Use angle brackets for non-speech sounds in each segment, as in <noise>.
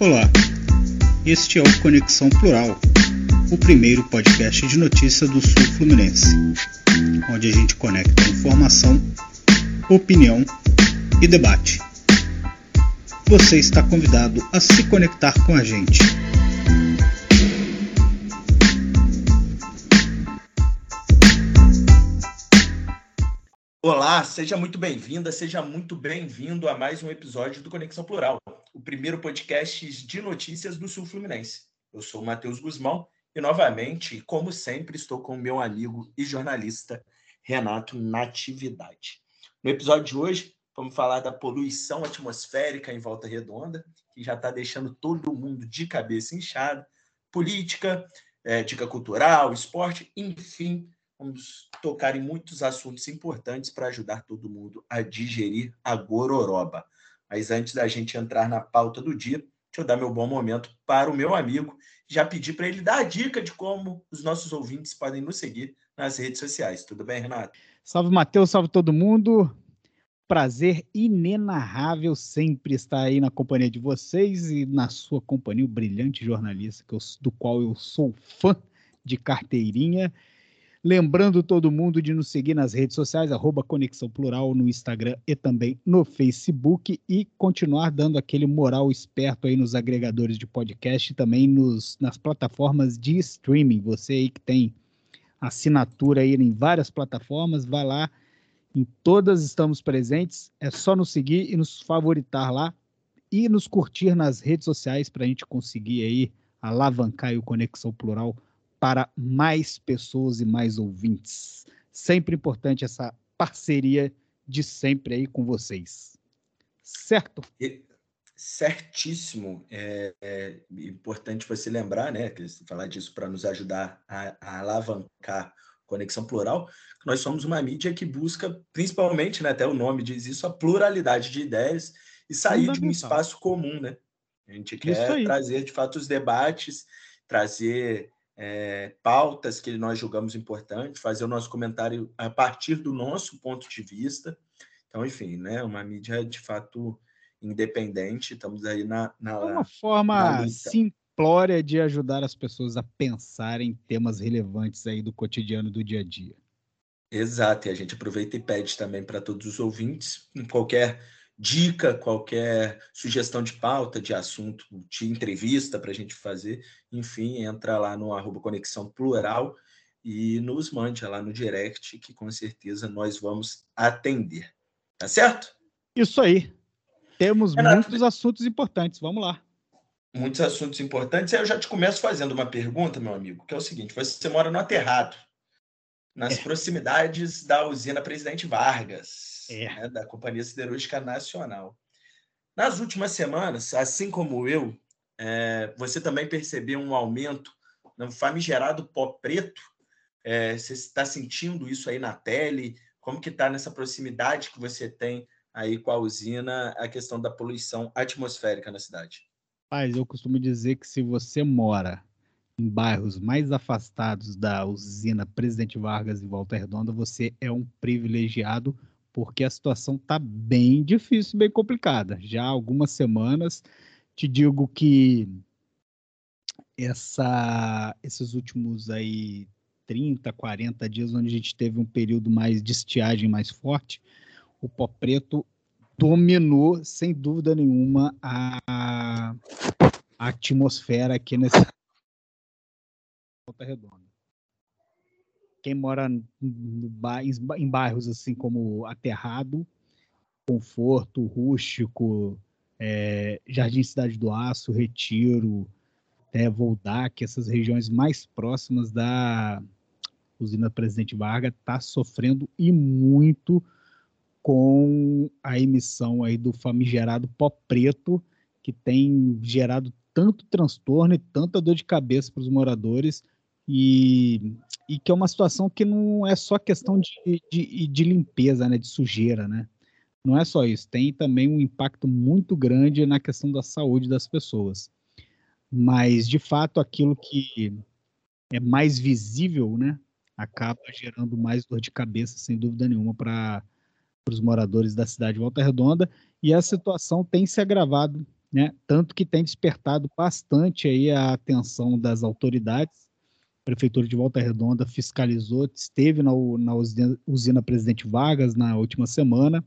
Olá, este é o Conexão Plural, o primeiro podcast de notícia do Sul Fluminense, onde a gente conecta informação, opinião e debate. Você está convidado a se conectar com a gente. Olá, seja muito bem-vinda, seja muito bem-vindo a mais um episódio do Conexão Plural, o primeiro podcast de notícias do Sul Fluminense. Eu sou o Matheus Guzmão e, novamente, como sempre, estou com o meu amigo e jornalista Renato Natividade. No episódio de hoje, vamos falar da poluição atmosférica em Volta Redonda, que já está deixando todo mundo de cabeça inchada, política, é, dica cultural, esporte, enfim, vamos tocar em muitos assuntos importantes para ajudar todo mundo a digerir a gororoba. Mas antes da gente entrar na pauta do dia, deixa eu dar meu bom momento para o meu amigo. Já pedi para ele dar a dica de como os nossos ouvintes podem nos seguir nas redes sociais. Tudo bem, Renato? Salve, Matheus, salve todo mundo. Prazer inenarrável sempre estar aí na companhia de vocês e na sua companhia, o brilhante jornalista do qual eu sou fã de carteirinha. Lembrando todo mundo de nos seguir nas redes sociais, arroba Conexão Plural no Instagram e também no Facebook e continuar dando aquele moral esperto aí nos agregadores de podcast e também nos, nas plataformas de streaming. Você aí que tem assinatura aí em várias plataformas, vai lá, em todas estamos presentes, é só nos seguir e nos favoritar lá e nos curtir nas redes sociais para a gente conseguir aí alavancar o Conexão Plural para mais pessoas e mais ouvintes. Sempre importante essa parceria de sempre aí com vocês. Certo? Certíssimo. É, é importante você lembrar, né, falar disso para nos ajudar a, a alavancar Conexão Plural, nós somos uma mídia que busca, principalmente, né, até o nome diz isso, a pluralidade de ideias e sair de um espaço comum, né? A gente quer trazer, de fato, os debates, trazer é, pautas que nós julgamos importantes, fazer o nosso comentário a partir do nosso ponto de vista. Então, enfim, né, uma mídia de fato independente, estamos aí na. na é uma forma simplória de ajudar as pessoas a pensar em temas relevantes aí do cotidiano do dia a dia. Exato, e a gente aproveita e pede também para todos os ouvintes, em qualquer dica, qualquer sugestão de pauta, de assunto, de entrevista para a gente fazer, enfim, entra lá no arroba Conexão Plural e nos mande lá no direct, que com certeza nós vamos atender. Tá certo? Isso aí. Temos Renato, muitos assuntos importantes. Vamos lá. Muitos assuntos importantes. Aí eu já te começo fazendo uma pergunta, meu amigo, que é o seguinte: você mora no Aterrado, nas é. proximidades da usina Presidente Vargas é. né, da Companhia Siderúrgica Nacional. Nas últimas semanas, assim como eu, é, você também percebeu um aumento no famigerado pó preto? É, você está sentindo isso aí na pele? Como que está nessa proximidade que você tem aí com a usina, a questão da poluição atmosférica na cidade? Mas eu costumo dizer que se você mora em bairros mais afastados da usina Presidente Vargas e Volta Redonda, você é um privilegiado porque a situação está bem difícil, bem complicada. Já há algumas semanas, te digo que essa, esses últimos aí 30, 40 dias, onde a gente teve um período mais de estiagem mais forte, o pó preto dominou, sem dúvida nenhuma, a, a atmosfera aqui nessa volta redonda quem mora em bairros assim como Aterrado, Conforto, Rústico, é, Jardim Cidade do Aço, Retiro, até Voldac, essas regiões mais próximas da usina Presidente Vargas, está sofrendo e muito com a emissão aí do famigerado pó preto, que tem gerado tanto transtorno e tanta dor de cabeça para os moradores, e, e que é uma situação que não é só questão de, de, de limpeza, né, de sujeira, né? Não é só isso, tem também um impacto muito grande na questão da saúde das pessoas. Mas, de fato, aquilo que é mais visível, né, acaba gerando mais dor de cabeça, sem dúvida nenhuma, para os moradores da cidade de Volta Redonda. E a situação tem se agravado né? Tanto que tem despertado bastante aí a atenção das autoridades. Prefeitura de Volta Redonda fiscalizou, esteve na, na usina, usina Presidente Vargas na última semana,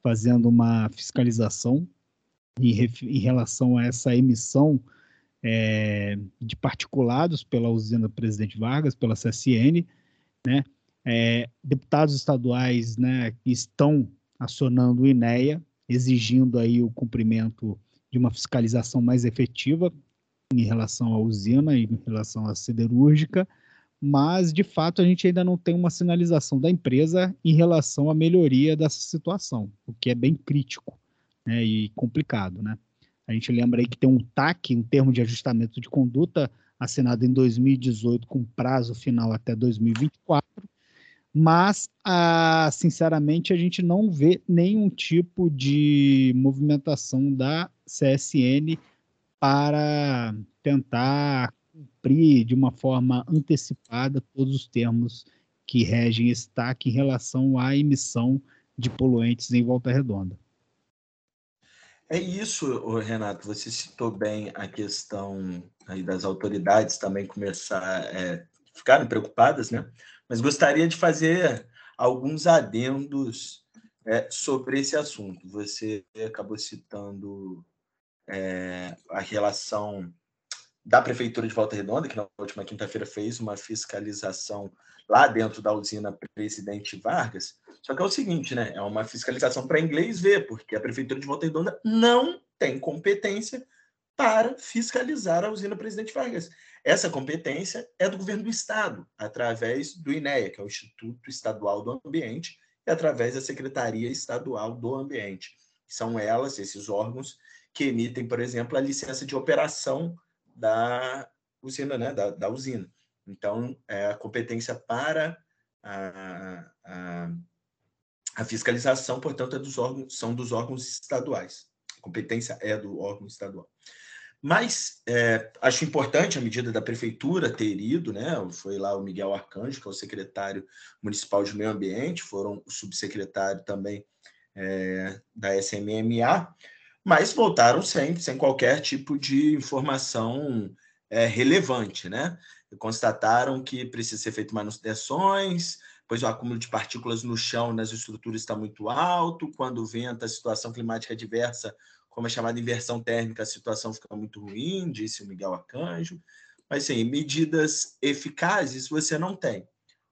fazendo uma fiscalização em, em relação a essa emissão é, de particulados pela usina Presidente Vargas, pela CSN, né? É, deputados estaduais, né, estão acionando o INEA, exigindo aí o cumprimento de uma fiscalização mais efetiva em relação à usina e em relação à siderúrgica, mas de fato a gente ainda não tem uma sinalização da empresa em relação à melhoria dessa situação, o que é bem crítico né, e complicado. Né? A gente lembra aí que tem um TAC, um termo de ajustamento de conduta, assinado em 2018 com prazo final até 2024, mas, ah, sinceramente, a gente não vê nenhum tipo de movimentação da CSN para tentar cumprir de uma forma antecipada todos os termos que regem esse TAC em relação à emissão de poluentes em Volta Redonda. É isso, Renato. Você citou bem a questão das autoridades também começar é, ficarem preocupadas, né? mas gostaria de fazer alguns adendos é, sobre esse assunto. Você acabou citando é, a relação da Prefeitura de Volta Redonda, que na última quinta-feira fez uma fiscalização lá dentro da usina Presidente Vargas. Só que é o seguinte, né? É uma fiscalização para inglês ver, porque a Prefeitura de Volta Redonda não tem competência para fiscalizar a usina Presidente Vargas. Essa competência é do governo do estado, através do INEA, que é o Instituto Estadual do Ambiente, e através da Secretaria Estadual do Ambiente. São elas, esses órgãos, que emitem, por exemplo, a licença de operação da usina, né, da, da usina. Então, é a competência para a, a, a fiscalização, portanto, é dos órgãos, são dos órgãos estaduais. A competência é do órgão estadual. Mas é, acho importante a medida da prefeitura ter ido, né? Foi lá o Miguel Arcanjo, que é o secretário municipal de meio ambiente, foram o subsecretário também é, da SMMA, mas voltaram sempre, sem qualquer tipo de informação é, relevante, né? Constataram que precisa ser feito manutenções, pois o acúmulo de partículas no chão nas estruturas está muito alto, quando venta a situação climática adversa como é chamada inversão térmica, a situação fica muito ruim, disse o Miguel Arcanjo. Mas, sim, medidas eficazes você não tem.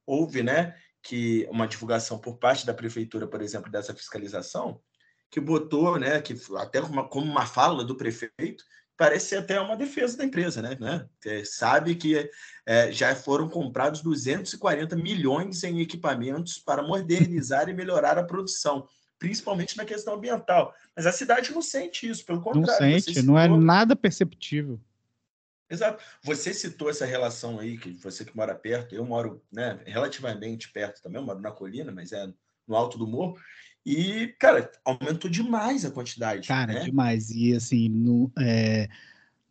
Houve, né, que uma divulgação por parte da prefeitura, por exemplo, dessa fiscalização, que botou, né, que até uma, como uma fala do prefeito, parece até uma defesa da empresa, né? né? sabe que é, já foram comprados 240 milhões em equipamentos para modernizar e melhorar a produção principalmente na questão ambiental. Mas a cidade não sente isso, pelo contrário. Não sente, não é nada perceptível. Exato. Você citou essa relação aí, que você que mora perto, eu moro né, relativamente perto também, eu moro na colina, mas é no alto do morro. E, cara, aumentou demais a quantidade. Cara, né? demais. E assim, no, é,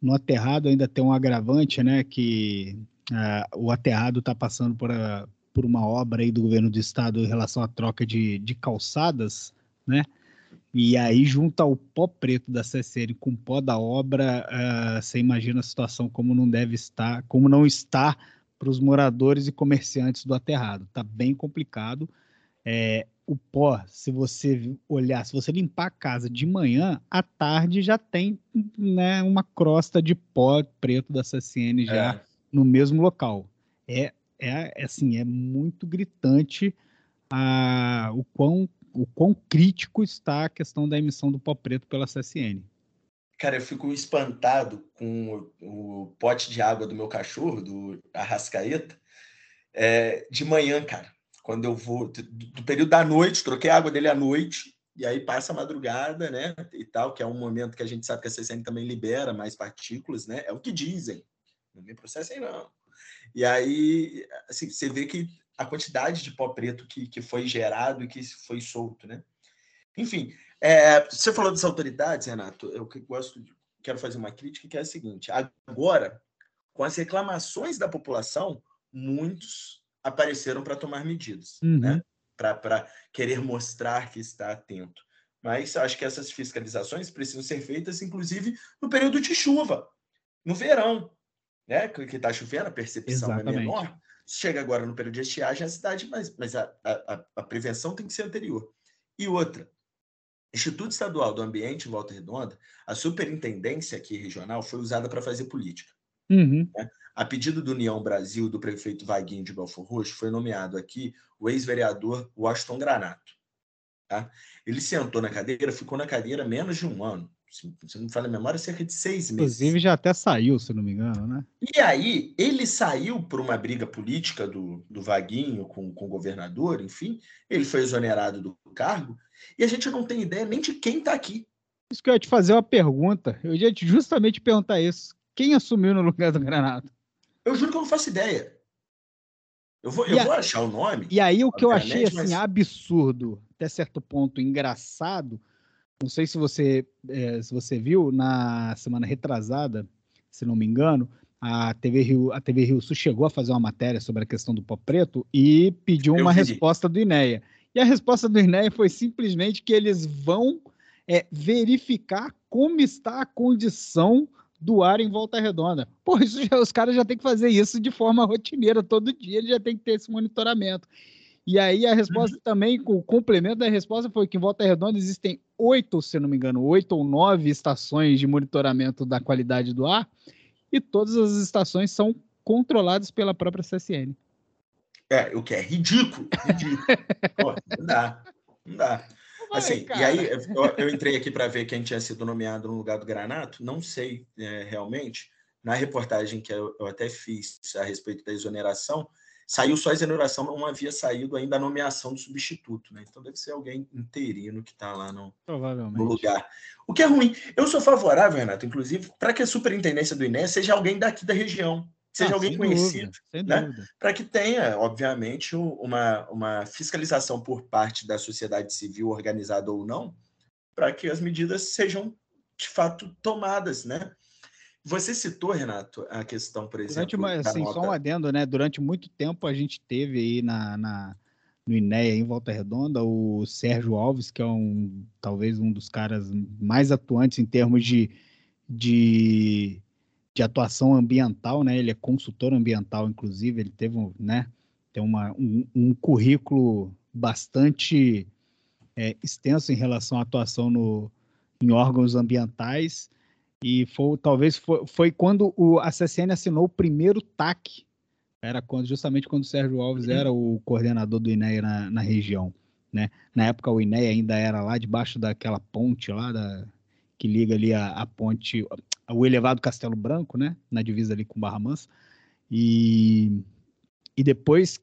no aterrado ainda tem um agravante, né? Que uh, o aterrado está passando por, a, por uma obra aí do governo do estado em relação à troca de, de calçadas né? E aí, junto ao pó preto da CCN com o pó da obra, uh, você imagina a situação como não deve estar, como não está para os moradores e comerciantes do aterrado. Está bem complicado. É, o pó, se você olhar, se você limpar a casa de manhã, à tarde já tem né, uma crosta de pó preto da CCN já é. no mesmo local. É, é, assim, é muito gritante a, o quão o quão crítico está a questão da emissão do pó preto pela CSN. Cara, eu fico espantado com o, o pote de água do meu cachorro, do Arrascaeta, é, de manhã, cara. Quando eu vou, do, do, período da noite, troquei a água dele à noite, e aí passa a madrugada, né? E tal, que é um momento que a gente sabe que a CSN também libera mais partículas, né? É o que dizem. Não me processem, não. E aí, assim, você vê que a quantidade de pó preto que, que foi gerado e que foi solto, né? Enfim, é, você falou das autoridades, Renato, eu gosto de, quero fazer uma crítica que é a seguinte: agora, com as reclamações da população, muitos apareceram para tomar medidas, uhum. né? Para querer mostrar que está atento. mas acho que essas fiscalizações precisam ser feitas, inclusive, no período de chuva, no verão, né? Que está chovendo, a percepção Exatamente. é menor. Chega agora no período de estiagem, a cidade, mas, mas a, a, a prevenção tem que ser anterior. E outra, Instituto Estadual do Ambiente em Volta Redonda, a superintendência aqui regional foi usada para fazer política. Uhum. Né? A pedido do União Brasil, do prefeito Vaguinho de Belfor Roxo, foi nomeado aqui o ex-vereador Washington Granato. Tá? Ele sentou na cadeira, ficou na cadeira menos de um ano. Se não me fala a memória, cerca de seis meses. Inclusive, já até saiu, se não me engano, né? E aí, ele saiu por uma briga política do, do Vaguinho com, com o governador, enfim. Ele foi exonerado do cargo. E a gente não tem ideia nem de quem está aqui. Isso que eu ia te fazer uma pergunta. Eu ia justamente perguntar isso. Quem assumiu no lugar do Granado? Eu juro que eu não faço ideia. Eu vou, eu vou achar o nome. E aí o que eu achei assim mas... absurdo, até certo ponto engraçado, não sei se você é, se você viu na semana retrasada, se não me engano, a TV Rio a TV Rio Sul chegou a fazer uma matéria sobre a questão do pó preto e pediu uma resposta do INEA. E a resposta do INEA foi simplesmente que eles vão é, verificar como está a condição do ar em volta redonda. Pô, isso já, os caras já têm que fazer isso de forma rotineira, todo dia ele já tem que ter esse monitoramento. E aí a resposta uhum. também, o complemento da resposta foi que em Volta Redonda existem oito, se não me engano, oito ou nove estações de monitoramento da qualidade do ar, e todas as estações são controladas pela própria CSN. É, o que é ridículo, ridículo. <laughs> Pô, não dá, não dá. Assim, e aí eu, eu entrei aqui para ver quem tinha sido nomeado no lugar do Granato, não sei é, realmente. Na reportagem que eu, eu, até fiz a respeito da exoneração, saiu só a exoneração, não havia saído ainda a nomeação do substituto, né? Então deve ser alguém interino que está lá no, no, lugar. O que é ruim. Eu sou favorável, Renato, inclusive, para que a superintendência do INE seja alguém daqui da região seja ah, alguém conhecido, dúvida, né? para que tenha, obviamente, uma, uma fiscalização por parte da sociedade civil, organizada ou não, para que as medidas sejam de fato tomadas, né? Você citou, Renato, a questão, por exemplo. Durante uma, assim, nota... Só um adendo, né? Durante muito tempo a gente teve aí na, na, no INEA, em Volta Redonda, o Sérgio Alves, que é um talvez um dos caras mais atuantes em termos de, de de atuação ambiental, né? Ele é consultor ambiental, inclusive, ele teve, né? Tem uma, um, um currículo bastante é, extenso em relação à atuação no, em órgãos ambientais e foi, talvez foi, foi quando o, a CCN assinou o primeiro TAC, era quando, justamente quando o Sérgio Alves uhum. era o coordenador do INEA na, na região. Né? Na época o INEA ainda era lá debaixo daquela ponte lá da, que liga ali a, a ponte, o elevado Castelo Branco, né, na divisa ali com Barra Mansa. E, e depois,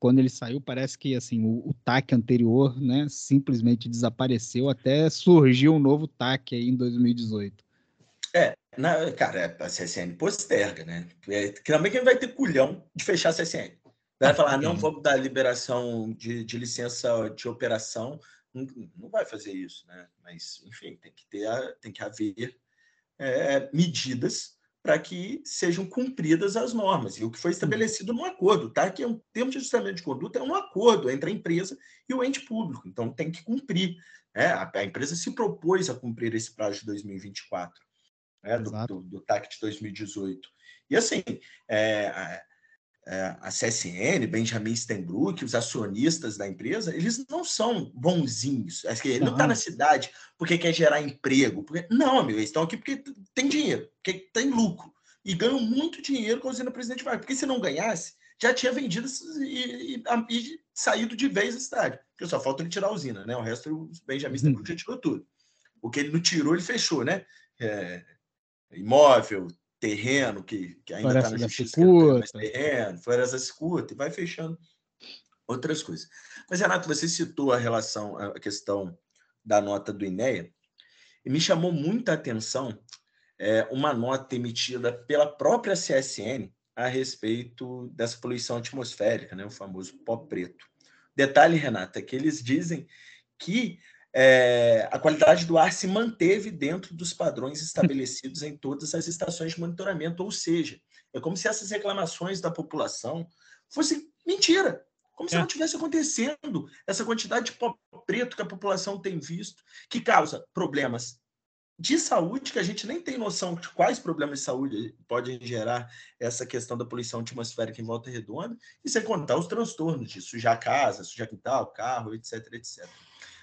quando ele saiu, parece que assim o, o TAC anterior, né, simplesmente desapareceu até surgiu um novo TAC aí em 2018. É, na, cara, a CSN posterga, né? É, também quem vai ter culhão de fechar a CSN. Vai falar, não vamos dar liberação de, de licença de operação, não, vai fazer isso, né? Mas, enfim, tem que ter, tem que haver é, medidas para que sejam cumpridas as normas. E o que foi estabelecido no acordo, tá? Que é um termo de ajustamento de conduta, é um acordo entre a empresa e o ente público. Então tem que cumprir. Né? A, a empresa se propôs a cumprir esse prazo de 2024, né? do, do, do, TAC de 2018. E assim, é, é, a CSN, Benjamin Stenbrook, os acionistas da empresa, eles não são bonzinhos. Ele não está na cidade porque quer gerar emprego. Porque... Não, amigo, eles estão aqui porque tem dinheiro, porque tem lucro. E ganham muito dinheiro com a usina Presidente Vargas. Porque se não ganhasse, já tinha vendido e, e, e, saído de vez da cidade. Porque só falta ele tirar a usina, né? O resto, o Benjamin uhum. Stenbrook já tirou tudo. O que ele não tirou, ele fechou, né? É, imóvel, terreno que, que ainda está na justiça, mais terreno, floresta escuta, e vai fechando outras coisas. Mas, Renato, você citou a relação, a questão da nota do INEA, e me chamou muita atenção é, uma nota emitida pela própria CSN a respeito dessa poluição atmosférica, né, o famoso pó preto. Detalhe, Renata, que eles dizem que é, a qualidade do ar se manteve dentro dos padrões estabelecidos em todas as estações de monitoramento, ou seja, é como se essas reclamações da população fossem mentira, Como se é. não tivesse acontecendo essa quantidade de pó preto que a população tem visto, que causa problemas de saúde, que a gente nem tem noção de quais problemas de saúde podem gerar essa questão da poluição atmosférica em volta redonda, e sem contar os transtornos de sujar casa, sujar quintal, carro, etc, etc.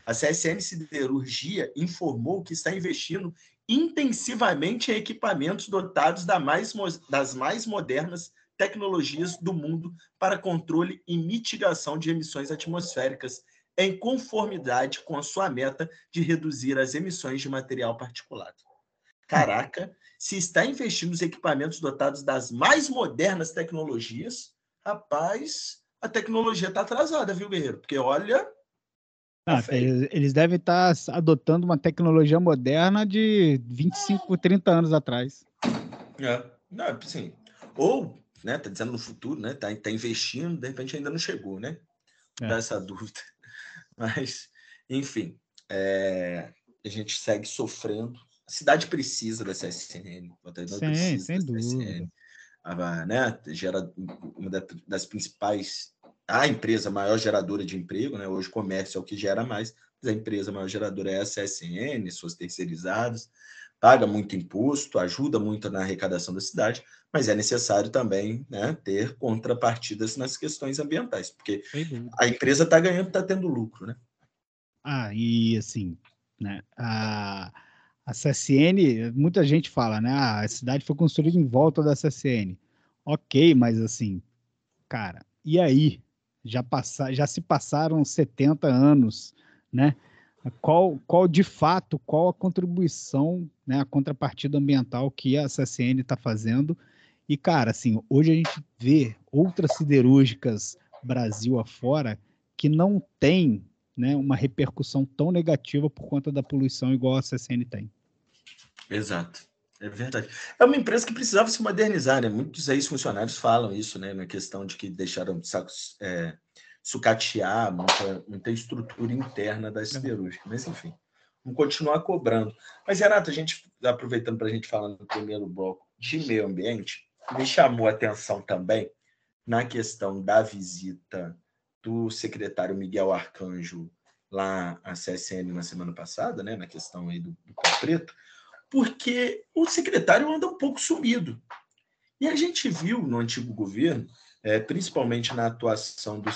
A CSN Siderurgia informou que está investindo intensivamente em equipamentos dotados das mais modernas tecnologias do mundo para controle e mitigação de emissões atmosféricas em conformidade com a sua meta de reduzir as emissões de material particulado. Caraca, se está investindo nos equipamentos dotados das mais modernas tecnologias, rapaz, a tecnologia está atrasada, viu, Guerreiro? Porque olha. Ah, tá eles devem estar tá adotando uma tecnologia moderna de 25, 30 anos atrás. É, não, sim. Ou, né, tá dizendo no futuro, né, tá, tá investindo, de repente ainda não chegou, né? É. Dá essa <laughs> dúvida. Mas, enfim, é, a gente segue sofrendo. A cidade precisa CSN, o Sim, precisa sem da CSN. A, né, gera uma das principais, a empresa maior geradora de emprego, né? Hoje o comércio é o que gera mais, mas a empresa maior geradora é a CSN, suas terceirizadas, paga muito imposto, ajuda muito na arrecadação da cidade, mas é necessário também né, ter contrapartidas nas questões ambientais, porque a empresa está ganhando, está tendo lucro, né? Ah, e assim, né, a, a CSN, muita gente fala, né, ah, a cidade foi construída em volta da CSN. Ok, mas assim, cara, e aí? Já, passa, já se passaram 70 anos, né? qual, qual de fato, qual a contribuição, né, a contrapartida ambiental que a CSN está fazendo. E, cara, assim, hoje a gente vê outras siderúrgicas Brasil afora que não tem né, uma repercussão tão negativa por conta da poluição igual a CSN tem. Exato. É verdade. É uma empresa que precisava se modernizar, né? Muitos ex-funcionários falam isso, né? Na questão de que deixaram sacos, é, sucatear muita, muita estrutura interna da siderúrgica. Mas, enfim, vamos continuar cobrando. Mas, Renato, a gente, aproveitando para a gente falar no primeiro bloco de meio ambiente, me chamou a atenção também na questão da visita do secretário Miguel Arcanjo lá à CSN na semana passada, né, na questão aí do, do Preto, porque o secretário anda um pouco sumido. E a gente viu no antigo governo é, principalmente na atuação do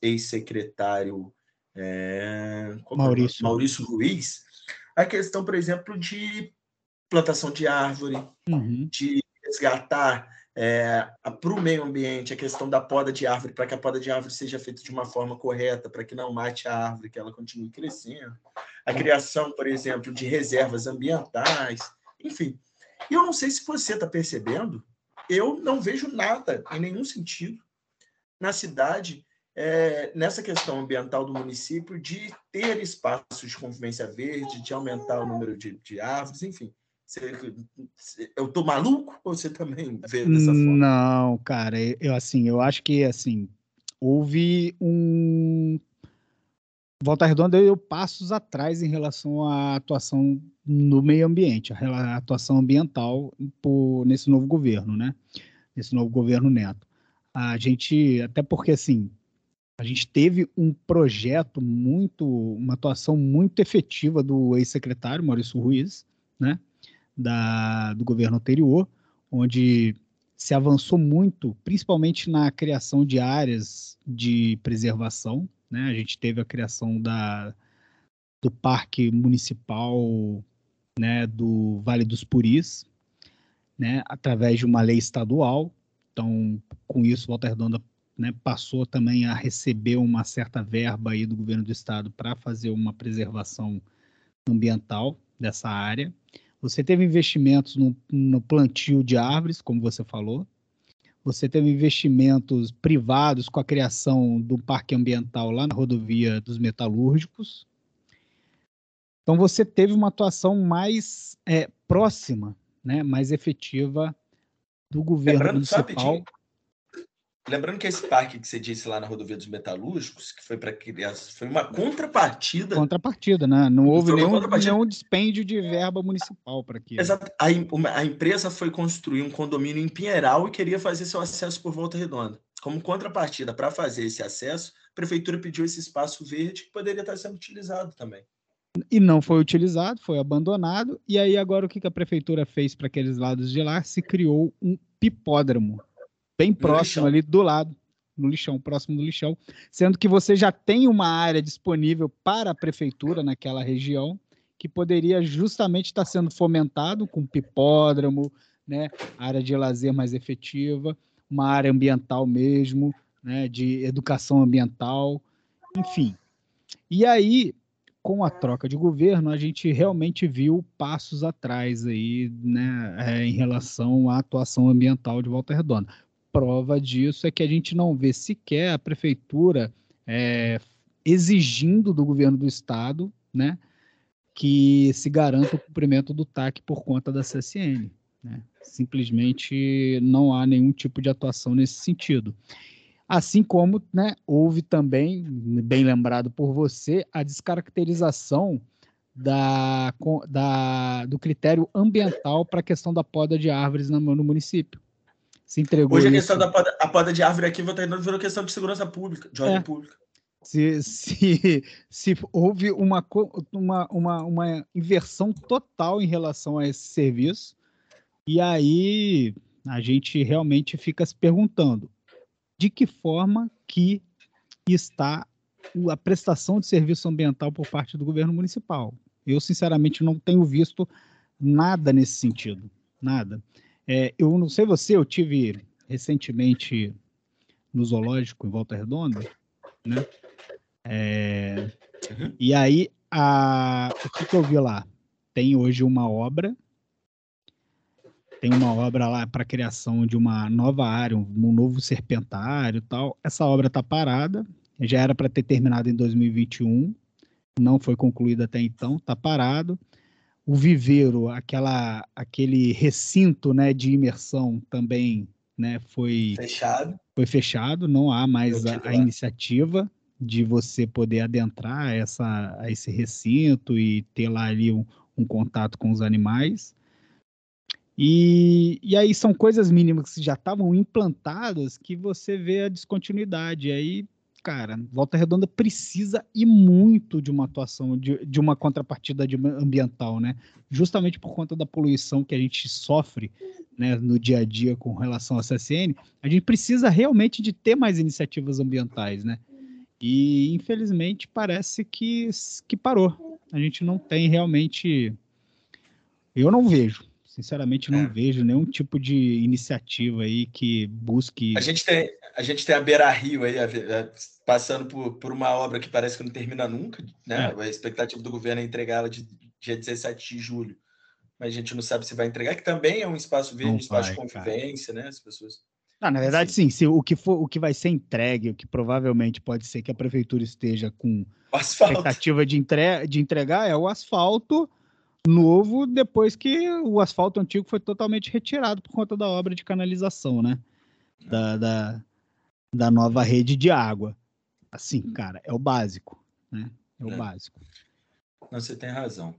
ex-secretário é, é Maurício. Maurício Ruiz, a questão, por exemplo, de plantação de árvore, uhum. de resgatar é, para o meio ambiente a questão da poda de árvore, para que a poda de árvore seja feita de uma forma correta, para que não mate a árvore, que ela continue crescendo. A criação, por exemplo, de reservas ambientais, enfim. E eu não sei se você está percebendo, eu não vejo nada, em nenhum sentido, na cidade, é, nessa questão ambiental do município, de ter espaços de convivência verde, de aumentar o número de, de árvores, enfim. Eu tô maluco ou você também vê dessa forma? Não, cara, eu assim, eu acho que assim houve um Volta Redonda deu passos atrás em relação à atuação no meio ambiente, a atuação ambiental por, nesse novo governo, né? Nesse novo governo Neto. A gente, até porque assim, a gente teve um projeto muito, uma atuação muito efetiva do ex-secretário Maurício Ruiz, né? Da, do governo anterior, onde se avançou muito, principalmente na criação de áreas de preservação, né? A gente teve a criação da, do Parque Municipal né, do Vale dos Puris, né, através de uma lei estadual. Então, com isso, Volta Redonda né, passou também a receber uma certa verba aí do governo do estado para fazer uma preservação ambiental dessa área. Você teve investimentos no, no plantio de árvores, como você falou, você teve investimentos privados com a criação do parque ambiental lá na rodovia dos metalúrgicos. Então você teve uma atuação mais é, próxima, né, mais efetiva do governo Lembrando, municipal. Lembrando que esse parque que você disse lá na rodovia dos metalúrgicos, que foi para criar, foi uma contrapartida. Contrapartida, né? Não houve nenhum, nenhum dispêndio de verba municipal para aquilo. Exato. A, a, empresa foi construir um condomínio em Pinheiral e queria fazer seu acesso por Volta Redonda. como contrapartida para fazer esse acesso, a prefeitura pediu esse espaço verde que poderia estar sendo utilizado também. E não foi utilizado, foi abandonado. E aí, agora, o que a prefeitura fez para aqueles lados de lá? Se criou um pipódromo, bem próximo ali do lado, no lixão, próximo do lixão, sendo que você já tem uma área disponível para a prefeitura naquela região, que poderia justamente estar sendo fomentado com pipódromo, né, área de lazer mais efetiva, uma área ambiental mesmo, né, de educação ambiental, enfim. E aí, com a troca de governo, a gente realmente viu passos atrás aí, né, é, em relação à atuação ambiental de Volta Redonda. Prova disso é que a gente não vê sequer a prefeitura é, exigindo do governo do estado, né, que se garanta o cumprimento do TAC por conta da CSN. Né? Simplesmente não há nenhum tipo de atuação nesse sentido. Assim como né, houve também, bem lembrado por você, a descaracterização da, da, do critério ambiental para a questão da poda de árvores no, no município. Se entregou Hoje a questão da poda, a poda de árvore aqui virou questão de segurança pública, de ordem é. pública. Se, se, <laughs> se houve uma, uma, uma, uma inversão total em relação a esse serviço, e aí a gente realmente fica se perguntando de que forma que está a prestação de serviço ambiental por parte do governo municipal. Eu, sinceramente, não tenho visto nada nesse sentido. Nada. É, eu não sei você, eu tive recentemente no zoológico em Volta Redonda, né? É, uhum. E aí, a, o que, que eu vi lá? Tem hoje uma obra tem uma obra lá para a criação de uma nova área, um, um novo serpentário e tal. Essa obra está parada, já era para ter terminado em 2021, não foi concluída até então, está parado. O viveiro, aquela, aquele recinto né, de imersão também né, foi fechado. Foi fechado, não há mais a, a iniciativa de você poder adentrar essa, a esse recinto e ter lá ali um, um contato com os animais. E, e aí são coisas mínimas que já estavam implantadas que você vê a descontinuidade. Aí, cara, Volta Redonda precisa e muito de uma atuação, de, de uma contrapartida de, ambiental, né? Justamente por conta da poluição que a gente sofre né, no dia a dia com relação à CSN, a gente precisa realmente de ter mais iniciativas ambientais, né? E infelizmente parece que, que parou. A gente não tem realmente. Eu não vejo Sinceramente, não é. vejo nenhum tipo de iniciativa aí que busque. A gente tem a, gente tem a Beira Rio aí, a, a, passando por, por uma obra que parece que não termina nunca, né? É. A expectativa do governo é entregar ela de dia 17 de julho. Mas a gente não sabe se vai entregar, que também é um espaço verde, um espaço de convivência, cara. né? As pessoas. Ah, na verdade, sim. Se o que for, o que vai ser entregue, o que provavelmente pode ser que a prefeitura esteja com expectativa de, entre, de entregar é o asfalto novo depois que o asfalto antigo foi totalmente retirado por conta da obra de canalização, né? Da, da, da nova rede de água. Assim, cara, é o básico, né? É o é. básico. Não, você tem razão.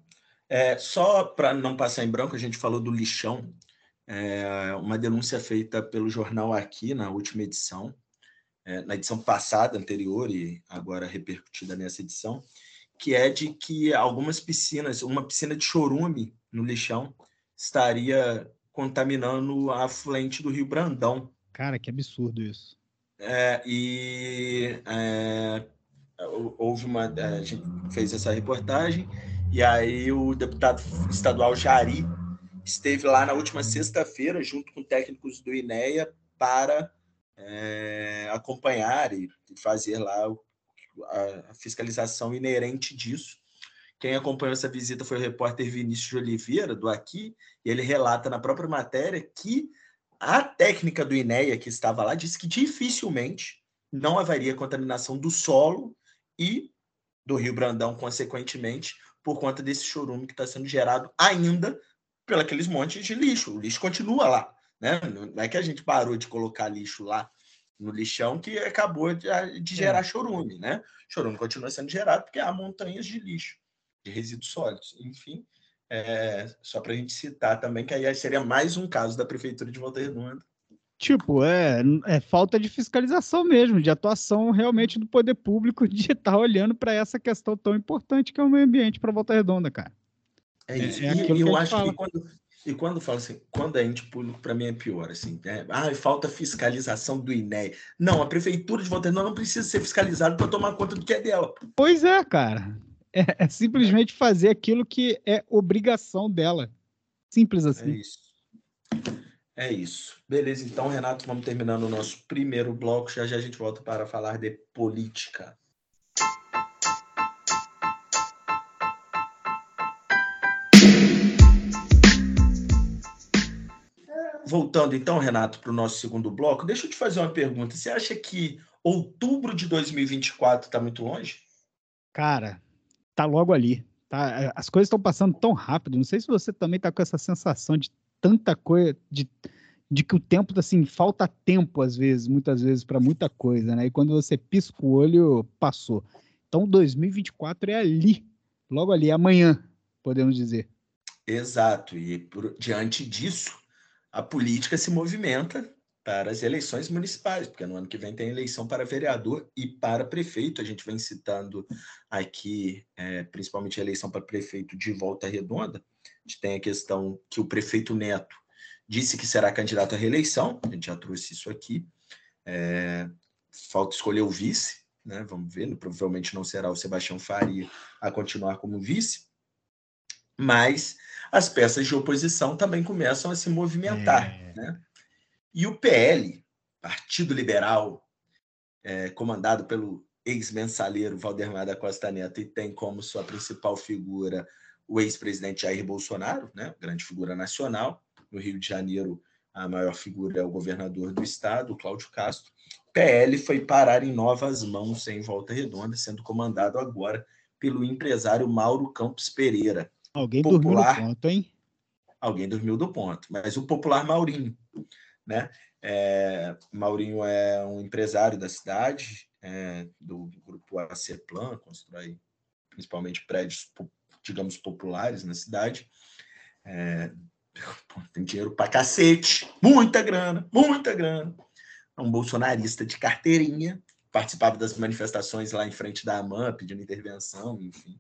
É, só para não passar em branco, a gente falou do lixão. É, uma denúncia feita pelo jornal aqui na última edição, é, na edição passada, anterior e agora repercutida nessa edição, que é de que algumas piscinas, uma piscina de chorume no lixão, estaria contaminando a afluente do Rio Brandão. Cara, que absurdo isso. É, e é, houve uma. A gente fez essa reportagem, e aí o deputado estadual Jari esteve lá na última sexta-feira, junto com técnicos do INEA, para é, acompanhar e fazer lá o a, fiscalização inerente disso. Quem acompanhou essa visita foi o repórter Vinícius de Oliveira, do Aqui, e ele relata na própria matéria que a técnica do INEA que estava lá disse que dificilmente não haveria contaminação do solo e do Rio Brandão, consequentemente, por conta desse chorume que está sendo gerado ainda pelos montes de lixo. O lixo continua lá. Né? Não é que a gente parou de colocar lixo lá no lixão que acabou de, de gerar é. chorume, né? Chorume continua sendo gerado porque há montanhas de lixo, de resíduos sólidos. Enfim, é, só para a gente citar também que aí seria mais um caso da prefeitura de Volta Redonda Tipo, é, é falta de fiscalização mesmo, de atuação realmente do poder público de estar olhando para essa questão tão importante que é o meio ambiente para Volta Redonda, cara. É isso. É, é e eu acho que quando, e quando fala assim, quando é ente público, para mim é pior, assim, né? Ah, falta fiscalização do INEA. Não, a prefeitura de Volta Redonda não precisa ser fiscalizada para tomar conta do que é dela. Pois é, cara. É, é simplesmente fazer aquilo que é obrigação dela. Simples assim. É isso. É isso. Beleza, então, Renato, vamos terminando o nosso primeiro bloco. Já já a gente volta para falar de política. Voltando então, Renato, para o nosso segundo bloco, deixa eu te fazer uma pergunta. Você acha que outubro de 2024 está muito longe? Cara, tá logo ali. Tá? As coisas estão passando tão rápido. Não sei se você também está com essa sensação de tanta coisa, de, de que o tempo, assim, falta tempo, às vezes, muitas vezes, para muita coisa, né? E quando você pisca o olho, passou. Então, 2024 é ali, logo ali, amanhã, podemos dizer. Exato. E por, diante disso, a política se movimenta para as eleições municipais, porque no ano que vem tem eleição para vereador e para prefeito. A gente vem citando aqui, é, principalmente a eleição para prefeito de Volta Redonda. A gente tem a questão que o prefeito Neto disse que será candidato à reeleição, a gente já trouxe isso aqui. É, falta escolher o vice, né? Vamos ver, provavelmente não será o Sebastião Faria a continuar como vice, mas as peças de oposição também começam a se movimentar, é. né? E o PL, Partido Liberal, é, comandado pelo ex-mensaleiro Valdemar da Costa Neto, e tem como sua principal figura o ex-presidente Jair Bolsonaro, né, grande figura nacional. No Rio de Janeiro, a maior figura é o governador do estado, Cláudio Castro. O PL foi parar em novas mãos em Volta Redonda, sendo comandado agora pelo empresário Mauro Campos Pereira. Alguém popular... dormiu do ponto, hein? Alguém dormiu do ponto, mas o popular Maurinho né? É, Maurinho é um empresário da cidade, é, do grupo Aceplan, constrói principalmente prédios, digamos, populares na cidade. É, tem dinheiro para cacete, muita grana, muita grana. É um bolsonarista de carteirinha, participava das manifestações lá em frente da AMAN, pedindo intervenção, enfim.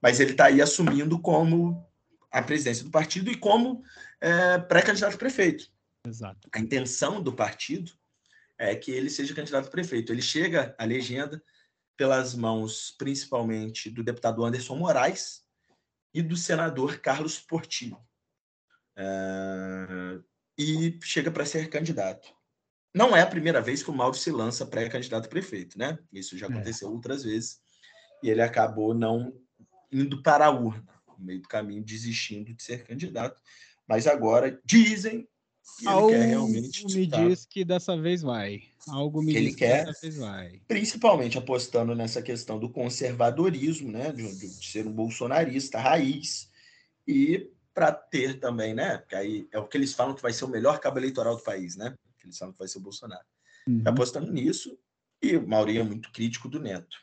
Mas ele está aí assumindo como a presidência do partido e como é, pré-candidato a prefeito. Exato. A intenção do partido é que ele seja candidato a prefeito. Ele chega à legenda pelas mãos, principalmente, do deputado Anderson Moraes e do senador Carlos Portillo. É... E chega para ser candidato. Não é a primeira vez que o Mauro se lança pré-candidato a prefeito, né? Isso já é. aconteceu é. outras vezes. E ele acabou não indo para a urna, no meio do caminho, desistindo de ser candidato. Mas agora dizem e Algo quer realmente me diz que dessa vez vai. Algo me que diz ele que quer, dessa vez vai. Principalmente apostando nessa questão do conservadorismo, né? De, de ser um bolsonarista raiz. E para ter também, né? Porque aí é o que eles falam que vai ser o melhor cabo eleitoral do país, né? Que eles falam que vai ser o Bolsonaro. Uhum. Tá apostando nisso. E o Maurinho é muito crítico do Neto.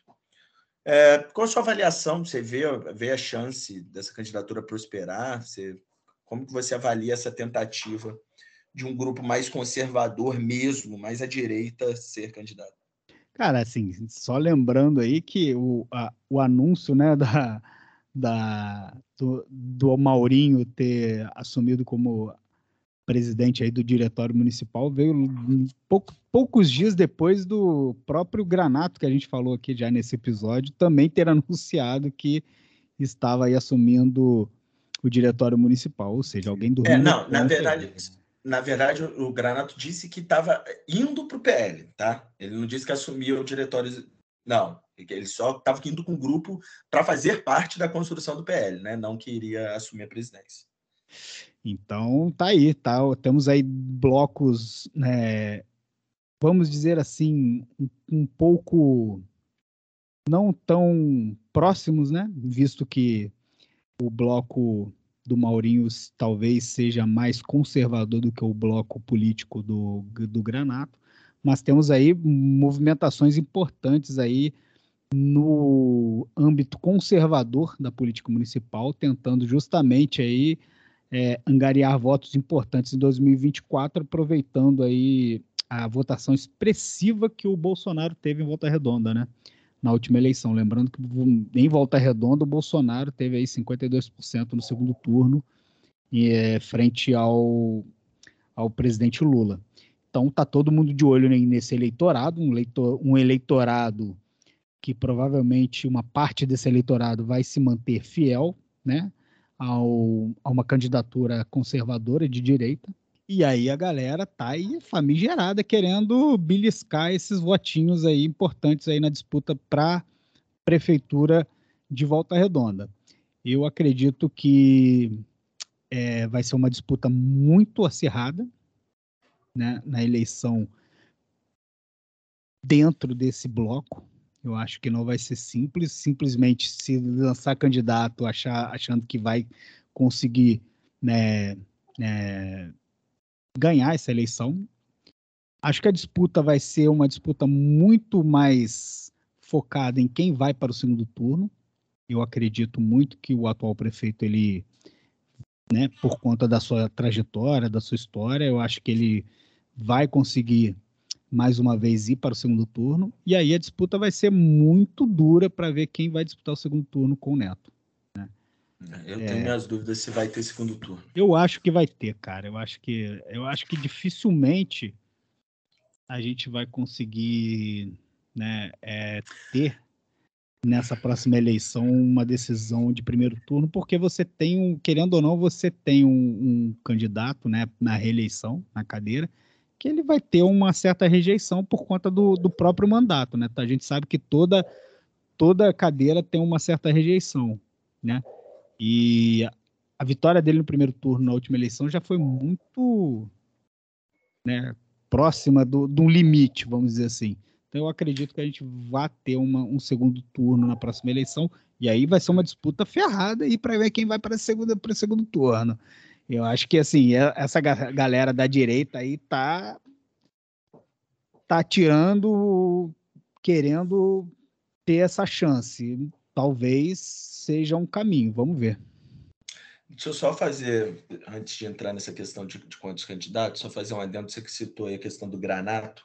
É, qual a sua avaliação? Você vê, vê a chance dessa candidatura prosperar? Você, como que você avalia essa tentativa de um grupo mais conservador mesmo, mais à direita, ser candidato? Cara, assim, só lembrando aí que o, a, o anúncio né, da, da, do, do Maurinho ter assumido como presidente aí do diretório municipal veio pouco, poucos dias depois do próprio Granato, que a gente falou aqui já nesse episódio, também ter <laughs> anunciado que estava aí assumindo o diretório municipal, ou seja, alguém dormiu. É, não, na verdade, na verdade, o Granato disse que estava indo para o PL, tá? Ele não disse que assumia o diretório. Não, ele só estava indo com o grupo para fazer parte da construção do PL, né? Não que iria assumir a presidência. Então, tá aí, tá? Temos aí blocos, né, vamos dizer assim, um, um pouco não tão próximos, né? Visto que o bloco do Maurinho talvez seja mais conservador do que o bloco político do, do Granato, mas temos aí movimentações importantes aí no âmbito conservador da política municipal, tentando justamente aí é, angariar votos importantes em 2024, aproveitando aí a votação expressiva que o Bolsonaro teve em Volta Redonda, né? Na última eleição. Lembrando que em Volta Redonda o Bolsonaro teve aí 52% no segundo turno, e, é, frente ao, ao presidente Lula. Então tá todo mundo de olho nesse eleitorado, um, um eleitorado que provavelmente uma parte desse eleitorado vai se manter fiel, né, ao, a uma candidatura conservadora de direita. E aí a galera tá aí famigerada querendo beliscar esses votinhos aí importantes aí na disputa para prefeitura de Volta Redonda. Eu acredito que é, vai ser uma disputa muito acirrada né, na eleição dentro desse bloco. Eu acho que não vai ser simples, simplesmente se lançar candidato achar, achando que vai conseguir né, é, ganhar essa eleição. Acho que a disputa vai ser uma disputa muito mais focada em quem vai para o segundo turno. Eu acredito muito que o atual prefeito ele, né, por conta da sua trajetória, da sua história, eu acho que ele vai conseguir mais uma vez ir para o segundo turno. E aí a disputa vai ser muito dura para ver quem vai disputar o segundo turno com o Neto. Né? Eu tenho é... minhas dúvidas se vai ter segundo turno. Eu acho que vai ter, cara. Eu acho que eu acho que dificilmente a gente vai conseguir né, é, ter nessa próxima eleição uma decisão de primeiro turno, porque você tem um, querendo ou não, você tem um, um candidato né, na reeleição, na cadeira, que ele vai ter uma certa rejeição por conta do, do próprio mandato, né? A gente sabe que toda toda cadeira tem uma certa rejeição, né? E a vitória dele no primeiro turno na última eleição já foi muito, né, próxima do, do limite, vamos dizer assim. Então eu acredito que a gente vai ter uma, um segundo turno na próxima eleição e aí vai ser uma disputa ferrada aí para ver quem vai para o segundo turno. Eu acho que assim, é, essa galera da direita aí tá tá tirando querendo ter essa chance. Talvez seja um caminho, vamos ver. Deixa eu só fazer, antes de entrar nessa questão de, de quantos candidatos, só fazer um adendo, você que citou aí a questão do Granato,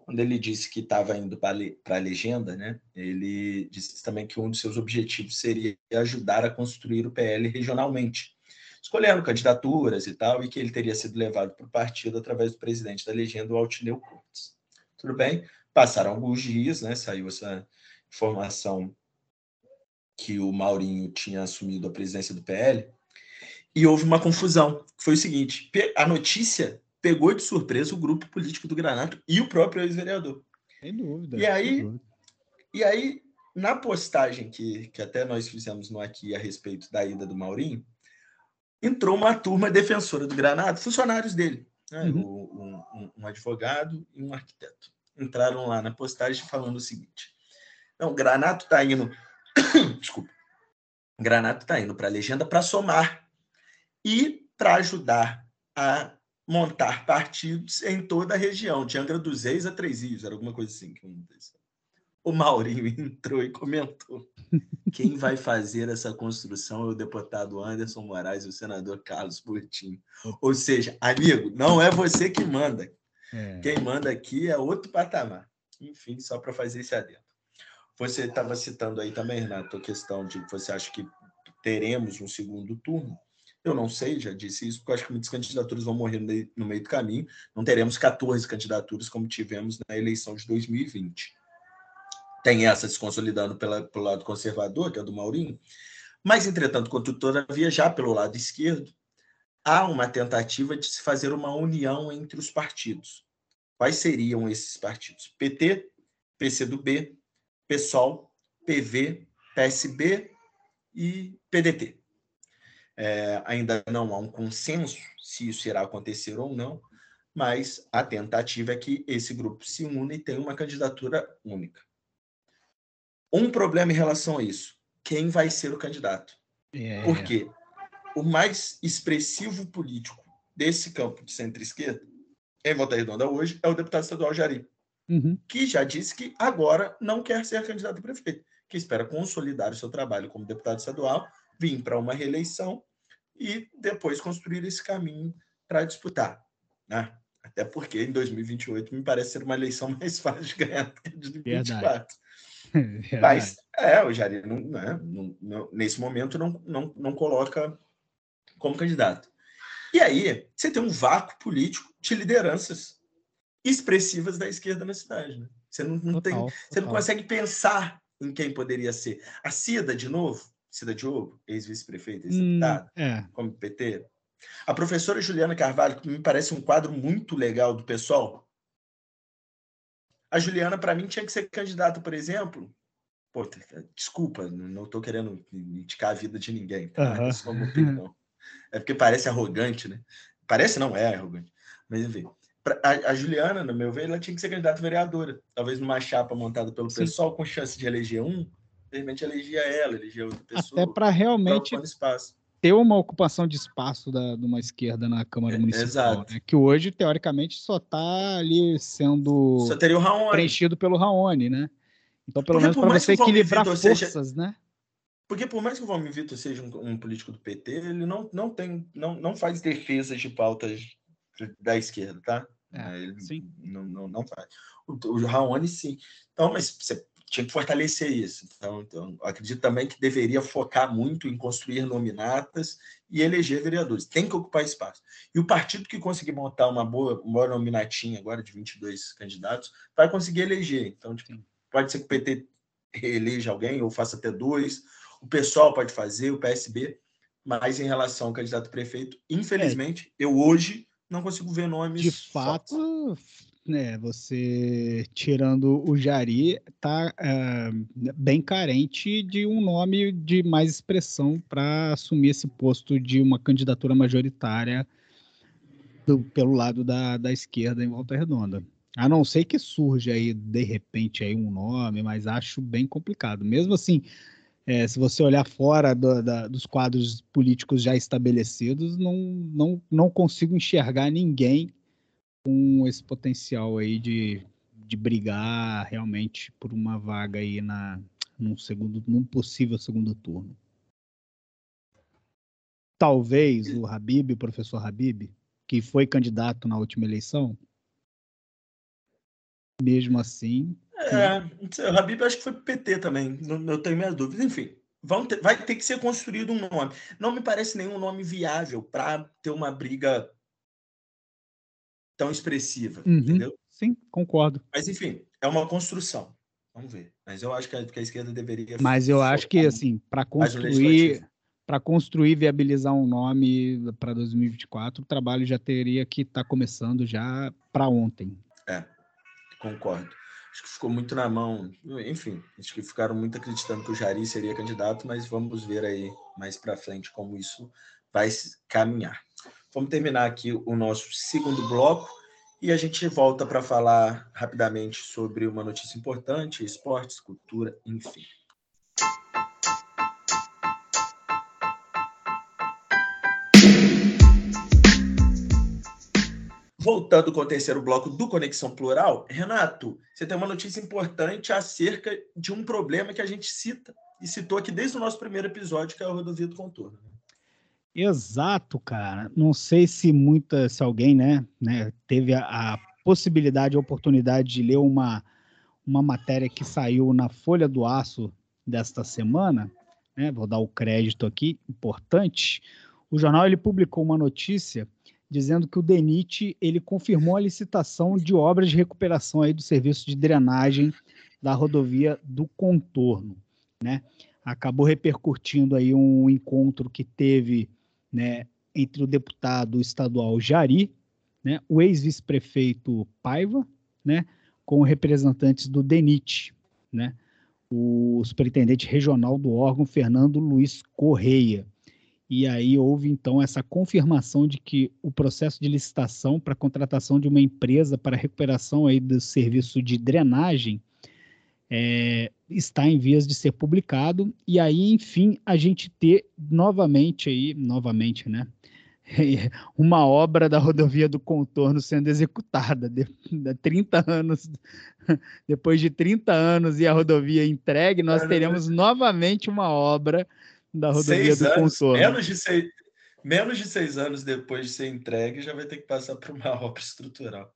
quando ele disse que estava indo para a legenda, né, ele disse também que um dos seus objetivos seria ajudar a construir o PL regionalmente escolhendo candidaturas e tal, e que ele teria sido levado para o partido através do presidente da legenda, o Altineu Cortes. Tudo bem? Passaram alguns dias, né? Saiu essa informação que o Maurinho tinha assumido a presidência do PL, e houve uma confusão. Foi o seguinte: a notícia pegou de surpresa o grupo político do Granato e o próprio ex-vereador. Sem dúvida. E aí, dúvida. e aí, na postagem que, que até nós fizemos no aqui a respeito da ida do Maurinho, entrou uma turma defensora do Granado, funcionários dele, né? uhum. um, um, um, advogado e um arquiteto. Entraram lá na postagem falando o seguinte: não, o Granato está indo. <coughs> Desculpa. O Granato está indo para a legenda para somar e para ajudar a montar partidos em toda a região, de Angra dos Reis a Três Rios, era alguma coisa assim que um o Maurinho <laughs> entrou e comentou. Quem vai fazer essa construção é o deputado Anderson Moraes e o senador Carlos Burtinho. Ou seja, amigo, não é você que manda. É. Quem manda aqui é outro patamar. Enfim, só para fazer esse adendo. Você estava citando aí também, Renato, a questão de que você acha que teremos um segundo turno. Eu não sei, já disse isso, porque eu acho que muitas candidaturas vão morrer no meio do caminho. Não teremos 14 candidaturas como tivemos na eleição de 2020 tem essa se consolidando pela, pelo lado conservador, que é do Maurinho, mas, entretanto, quanto todavia, já pelo lado esquerdo, há uma tentativa de se fazer uma união entre os partidos. Quais seriam esses partidos? PT, PCdoB, PSOL, PV, PSB e PDT. É, ainda não há um consenso se isso irá acontecer ou não, mas a tentativa é que esse grupo se une e tenha uma candidatura única. Um problema em relação a isso: quem vai ser o candidato? É. Porque o mais expressivo político desse campo de centro-esquerda, em Volta Redonda hoje, é o deputado estadual Jari, uhum. que já disse que agora não quer ser candidato a prefeito, que espera consolidar o seu trabalho como deputado estadual, vir para uma reeleição e depois construir esse caminho para disputar. Né? Até porque em 2028 me parece ser uma eleição <laughs> mais fácil de ganhar do que em 2024. <laughs> Verdade. Mas é, o Jair não, né, não, não, nesse momento não, não, não coloca como candidato. E aí você tem um vácuo político de lideranças expressivas da esquerda na cidade. Né? Você não, não total, tem, você não consegue pensar em quem poderia ser. A Cida, de novo, Cida Diogo, ex-vice-prefeita, ex-deputada, hum, é. como PT. A professora Juliana Carvalho, que me parece um quadro muito legal do pessoal. A Juliana, para mim, tinha que ser candidata, por exemplo. Pô, desculpa, não estou querendo indicar a vida de ninguém. Tá? Uhum. É, uma opinião. é porque parece arrogante, né? Parece não, é arrogante. Mas enfim. A, a, Juliana, no meu ver, ela tinha que ser candidata vereadora. Talvez numa chapa montada pelo Sim. pessoal com chance de eleger um, de repente elegia ela, elegia outra pessoa. Até para realmente ter uma ocupação de espaço da, de uma esquerda na Câmara é, Municipal. Né? Que hoje, teoricamente, só está ali sendo preenchido pelo Raoni, né? Então, pelo Porque menos para você equilibrar forças, seja... né? Porque por mais que o Valmir Vitor seja um, um, político do PT, ele não, não tem, não, não faz defesas de pautas da esquerda, tá? É, ele sim. Não, não, não faz. O, o Raoni, sim. Então, mas você tinha que fortalecer isso. Então, então, acredito também que deveria focar muito em construir nominatas e eleger vereadores. Tem que ocupar espaço. E o partido que conseguir montar uma boa, uma nominatinha agora de 22 candidatos vai conseguir eleger. Então, tipo, pode ser que o PT eleja alguém ou faça até dois. O pessoal pode fazer, o PSB. Mas em relação ao candidato prefeito, infelizmente, é. eu hoje não consigo ver nomes. De fato, né, você tirando o Jari, tá uh, bem carente de um nome de mais expressão para assumir esse posto de uma candidatura majoritária do, pelo lado da, da esquerda em Volta Redonda. A não ser que surja aí, de repente, aí um nome, mas acho bem complicado. Mesmo assim, é, se você olhar fora do, da, dos quadros políticos já estabelecidos, não, não, não consigo enxergar ninguém com esse potencial aí de, de brigar realmente por uma vaga aí na, num, segundo, num possível segundo turno. Talvez o Habib, o professor Habib, que foi candidato na última eleição, mesmo assim, é, o Habib acho que foi PT também, eu tenho minhas dúvidas. Enfim, vão ter, vai ter que ser construído um nome. Não me parece nenhum nome viável para ter uma briga tão expressiva, uhum, entendeu? Sim, concordo. Mas enfim, é uma construção. Vamos ver. Mas eu acho que a, que a esquerda deveria. Mas eu acho que assim, para construir, para construir, viabilizar um nome para 2024, o trabalho já teria que estar tá começando já para ontem. É, concordo acho que ficou muito na mão. Enfim, acho que ficaram muito acreditando que o Jari seria candidato, mas vamos ver aí mais para frente como isso vai caminhar. Vamos terminar aqui o nosso segundo bloco e a gente volta para falar rapidamente sobre uma notícia importante, esportes, cultura, enfim. Voltando com o terceiro bloco do Conexão Plural, Renato, você tem uma notícia importante acerca de um problema que a gente cita e citou aqui desde o nosso primeiro episódio, que é a rodovia do contorno. Exato, cara. Não sei se muita, se alguém, né, né teve a, a possibilidade, a oportunidade de ler uma, uma matéria que saiu na Folha do Aço desta semana, né? Vou dar o crédito aqui, importante. O jornal ele publicou uma notícia dizendo que o DENIT ele confirmou a licitação de obras de recuperação aí do serviço de drenagem da rodovia do contorno, né? Acabou repercutindo aí um encontro que teve, né, entre o deputado estadual Jari, né, o ex-vice-prefeito Paiva, né, com representantes do DENIT, né, o superintendente regional do órgão Fernando Luiz Correia. E aí houve então essa confirmação de que o processo de licitação para contratação de uma empresa para recuperação aí do serviço de drenagem é, está em vias de ser publicado. E aí, enfim, a gente ter novamente aí, novamente, né? <laughs> uma obra da rodovia do contorno sendo executada de, de 30 anos <laughs> depois de 30 anos e a rodovia entregue, nós teremos novamente uma obra da rodovia seis do anos, contorno. Menos de seis, Menos de seis anos depois de ser entregue, já vai ter que passar por uma <laughs> obra estrutural.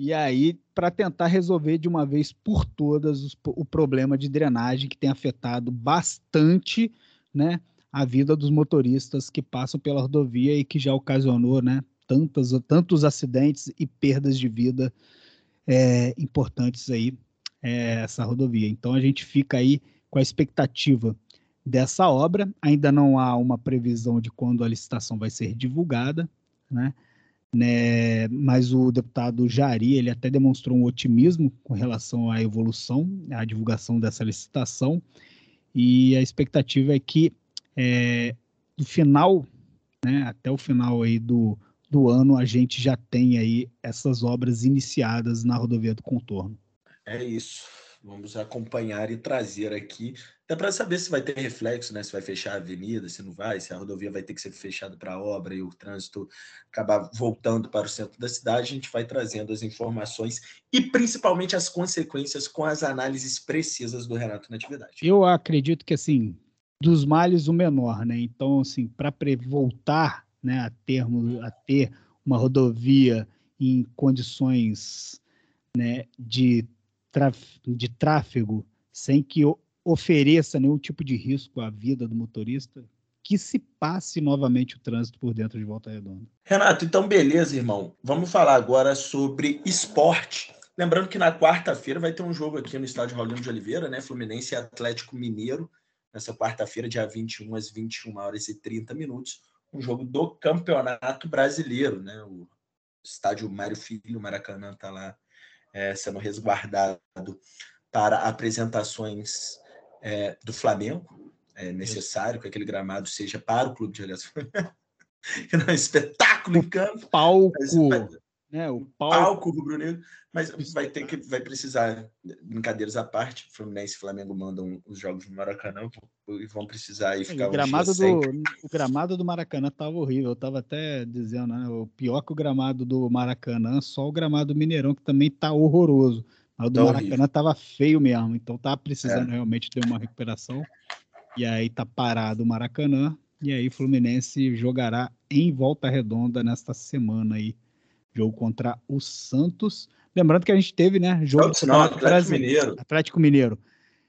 E aí, para tentar resolver de uma vez por todas os, o problema de drenagem que tem afetado bastante né, a vida dos motoristas que passam pela rodovia e que já ocasionou né, tantos, acidentes e perdas de vida é, importantes aí é, essa rodovia. Então a gente fica aí com a expectativa dessa obra. Ainda não há uma previsão de quando a licitação vai ser divulgada, né? Né? Mas o deputado Jari ele até demonstrou um otimismo com relação à evolução, à divulgação dessa licitação, e a expectativa é que é, no final, né, até o final aí do, do ano, a gente já tem aí essas obras iniciadas na rodovia do contorno. É isso. Vamos acompanhar e trazer aqui, até para saber se vai ter reflexo, né? Se vai fechar a avenida, se não vai, se a rodovia vai ter que ser fechada para obra e o trânsito acabar voltando para o centro da cidade, a gente vai trazendo as informações e principalmente as consequências com as análises precisas do Renato Natividade. Eu acredito que assim, dos males o menor, né? Então, assim, para voltar, né, a termos a ter uma rodovia em condições, né, de de tráfego sem que ofereça nenhum tipo de risco à vida do motorista, que se passe novamente o trânsito por dentro de Volta Redonda. Renato, então beleza, irmão. Vamos falar agora sobre esporte. Lembrando que na quarta-feira vai ter um jogo aqui no estádio Raulino de Oliveira, né? Fluminense e Atlético Mineiro, nessa quarta-feira, dia 21 às 21 horas e 30 minutos, um jogo do Campeonato Brasileiro, né? O estádio Mário Filho, Maracanã está lá é, sendo resguardado para apresentações é, do Flamengo. É necessário que aquele gramado seja para o clube de relações. <laughs> é um espetáculo em campo. Palco. Mas, né, o palco, palco rubro-negro, mas vai ter que vai precisar brincadeiras à parte. Fluminense e Flamengo mandam os jogos no Maracanã e vão precisar aí ficar o gramado do o gramado do Maracanã estava horrível. Eu estava até dizendo, né, o pior que o gramado do Maracanã, só o gramado do Mineirão que também está horroroso. Mas o do tá Maracanã estava feio mesmo, então tá precisando é. realmente ter uma recuperação. E aí tá parado o Maracanã e aí Fluminense jogará em Volta Redonda nesta semana aí jogo contra o Santos. Lembrando que a gente teve, né? Jogo Santos, não, Atlético Mineiro. Atlético Mineiro.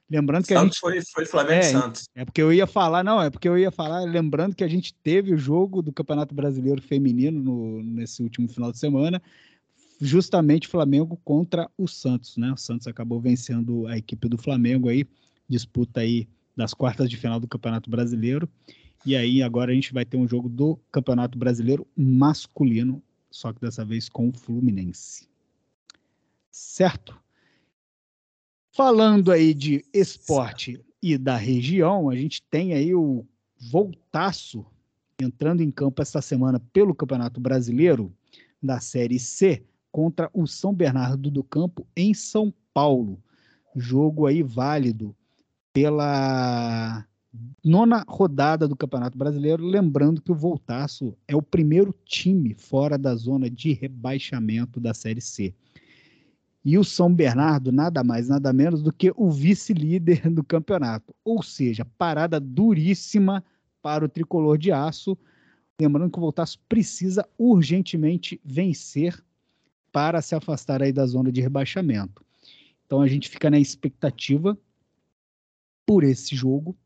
Lembrando que Santos a gente. Foi, foi Flamengo é, Santos. É porque eu ia falar, não, é porque eu ia falar, lembrando que a gente teve o jogo do Campeonato Brasileiro Feminino no, nesse último final de semana, justamente Flamengo contra o Santos, né? O Santos acabou vencendo a equipe do Flamengo aí, disputa aí das quartas de final do Campeonato Brasileiro. E aí agora a gente vai ter um jogo do Campeonato Brasileiro masculino só que dessa vez com o Fluminense. Certo? Falando aí de esporte e da região, a gente tem aí o Voltaço entrando em campo esta semana pelo Campeonato Brasileiro da Série C contra o São Bernardo do Campo em São Paulo. Jogo aí válido pela nona rodada do Campeonato Brasileiro, lembrando que o Voltaço é o primeiro time fora da zona de rebaixamento da Série C. E o São Bernardo, nada mais, nada menos do que o vice-líder do campeonato. Ou seja, parada duríssima para o tricolor de aço. Lembrando que o Voltaço precisa urgentemente vencer para se afastar aí da zona de rebaixamento. Então a gente fica na expectativa por esse jogo,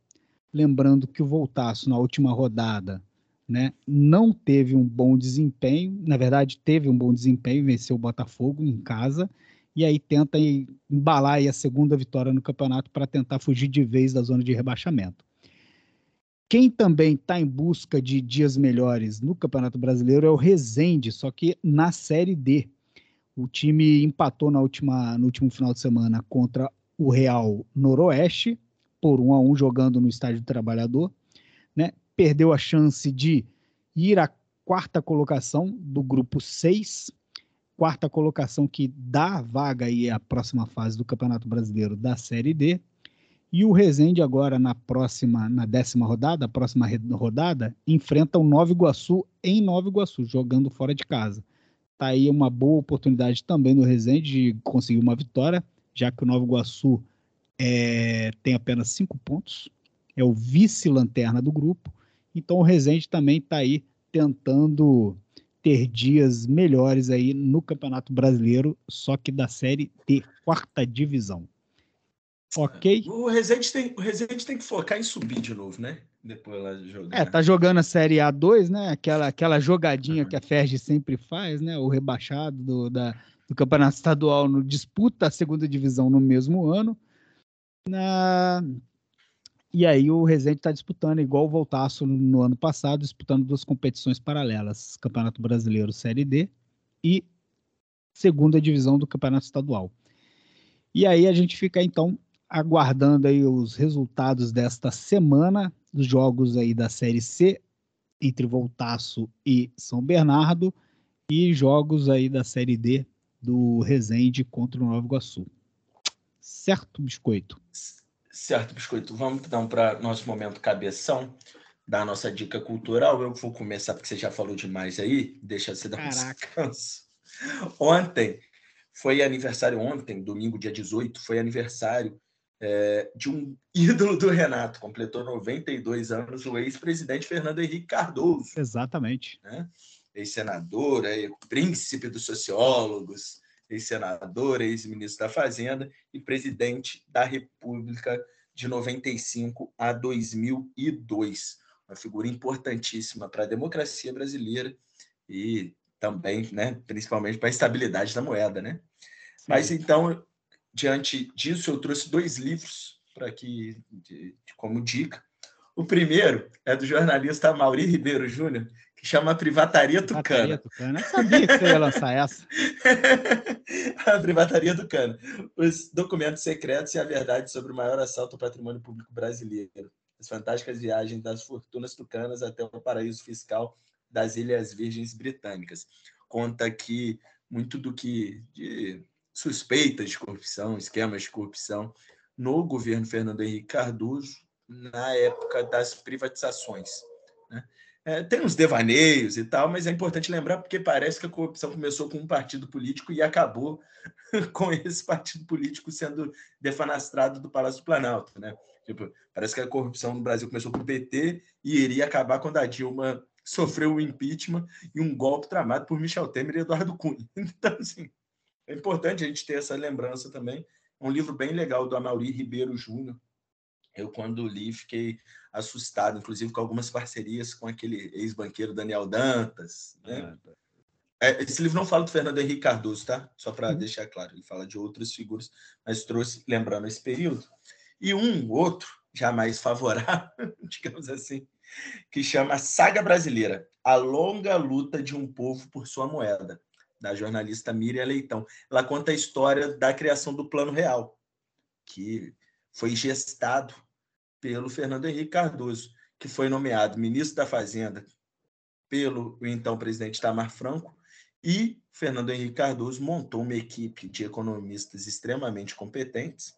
Lembrando que o Voltaço, na última rodada, né, não teve um bom desempenho, na verdade, teve um bom desempenho, venceu o Botafogo em casa, e aí tenta embalar aí a segunda vitória no campeonato para tentar fugir de vez da zona de rebaixamento. Quem também está em busca de dias melhores no Campeonato Brasileiro é o Rezende, só que na Série D. O time empatou na última, no último final de semana contra o Real Noroeste, por um a um jogando no Estádio do Trabalhador, né? Perdeu a chance de ir à quarta colocação do grupo 6, quarta colocação que dá vaga aí à próxima fase do Campeonato Brasileiro da Série D. E o Rezende agora na próxima, na décima rodada, a próxima rodada, enfrenta o Nova Iguaçu em Nova Iguaçu, jogando fora de casa. Tá aí uma boa oportunidade também do Rezende de conseguir uma vitória, já que o Nova Iguaçu é, tem apenas cinco pontos, é o vice-lanterna do grupo, Então o Rezende também está aí tentando ter dias melhores aí no Campeonato Brasileiro, só que da série de quarta divisão. Ok? O Rezende tem, o Rezende tem que focar em subir de novo, né? Depois lá de jogar. É, tá jogando a Série A2, né? Aquela, aquela jogadinha uhum. que a Ferg sempre faz, né? O rebaixado do, da, do Campeonato Estadual no disputa a segunda divisão no mesmo ano. Na... E aí o Rezende está disputando, igual o Voltaço no ano passado, disputando duas competições paralelas: Campeonato Brasileiro Série D e segunda divisão do Campeonato Estadual. E aí a gente fica então aguardando aí os resultados desta semana dos jogos aí da Série C entre Voltaço e São Bernardo e jogos aí da Série D do Resende contra o Nova Iguaçu. Certo, Biscoito? Certo, Biscoito. Vamos então para nosso momento cabeção da nossa dica cultural. Eu vou começar porque você já falou demais aí. Deixa você dar um descanso. Ontem foi aniversário, ontem, domingo, dia 18, foi aniversário é, de um <laughs> ídolo do Renato. Completou 92 anos o ex-presidente Fernando Henrique Cardoso. Exatamente. Né? ex-senador, é, príncipe dos sociólogos, ex-senador, ex-ministro da Fazenda e presidente da República de 95 a 2002. Uma figura importantíssima para a democracia brasileira e também, né, principalmente para a estabilidade da moeda, né? Sim. Mas então, diante disso, eu trouxe dois livros para que de, como dica. O primeiro é do jornalista Mauri Ribeiro Júnior, que chama Privataria Tucana. Privataria Tucana. Eu sabia que você ia lançar essa. <laughs> a Privataria Tucana. Os documentos secretos e a verdade sobre o maior assalto ao patrimônio público brasileiro. As fantásticas viagens das fortunas tucanas até o paraíso fiscal das Ilhas Virgens Britânicas. Conta que muito do que de suspeitas de corrupção, esquemas de corrupção no governo Fernando Henrique Cardoso na época das privatizações. Né? É, tem uns devaneios e tal, mas é importante lembrar porque parece que a corrupção começou com um partido político e acabou <laughs> com esse partido político sendo defenestrado do Palácio do Planalto, né? Tipo, parece que a corrupção no Brasil começou com o PT e iria acabar quando a Dilma sofreu o impeachment e um golpe tramado por Michel Temer e Eduardo Cunha. <laughs> Então, assim, é importante a gente ter essa lembrança também. É um livro bem legal do Amauri Ribeiro Júnior. Eu, quando li, fiquei assustado, inclusive com algumas parcerias com aquele ex-banqueiro Daniel Dantas. Né? Ah, tá. é, esse livro não fala do Fernando Henrique Cardoso, tá? Só para uhum. deixar claro, ele fala de outras figuras, mas trouxe, lembrando esse período. E um outro, já mais <laughs> favorável, digamos assim, que chama Saga Brasileira, a longa luta de um povo por sua moeda, da jornalista Miriam Leitão. Ela conta a história da criação do Plano Real, que foi gestado pelo Fernando Henrique Cardoso, que foi nomeado ministro da Fazenda pelo então presidente Tamar Franco, e Fernando Henrique Cardoso montou uma equipe de economistas extremamente competentes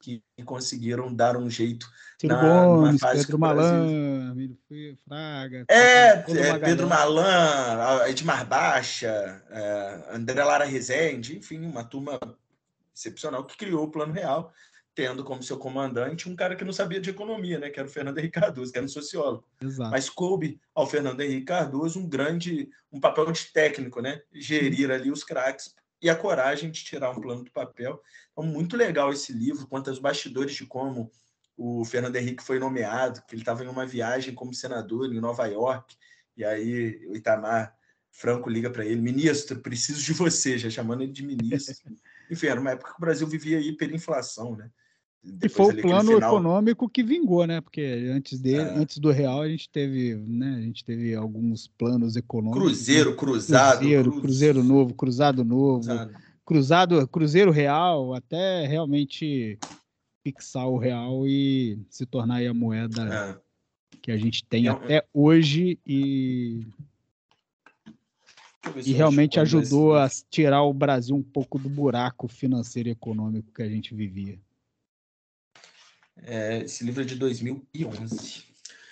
que conseguiram dar um jeito Ciro na, Gomes, fase Pedro Malan, Fraga, é, é Pedro Malan, Edmar Baixa, é, André Lara Rezende, enfim, uma turma excepcional que criou o Plano Real tendo como seu comandante um cara que não sabia de economia, né? Que era o Fernando Henrique Cardoso, que era um sociólogo. Exato. Mas coube ao Fernando Henrique Cardoso um grande, um papel de técnico, né? Gerir ali os craques e a coragem de tirar um plano do papel. Então, muito legal esse livro, quanto bastidores de como o Fernando Henrique foi nomeado, que ele estava em uma viagem como senador em Nova York, e aí o Itamar Franco liga para ele, ministro, preciso de você, já chamando ele de ministro. <laughs> Enfim, era uma época que o Brasil vivia hiperinflação, né? E foi o plano final... econômico que vingou, né? Porque antes dele, é. antes do real, a gente teve, né? A gente teve alguns planos econômicos. Cruzeiro, cruzado, cruzeiro, cruz... cruzeiro novo, cruzado novo, cruzado. cruzado, cruzeiro real, até realmente fixar o real e se tornar a moeda é. que a gente tem é. até hoje e e realmente ajudou a tirar o Brasil um pouco do buraco financeiro e econômico que a gente vivia. É, esse livro é de 2011.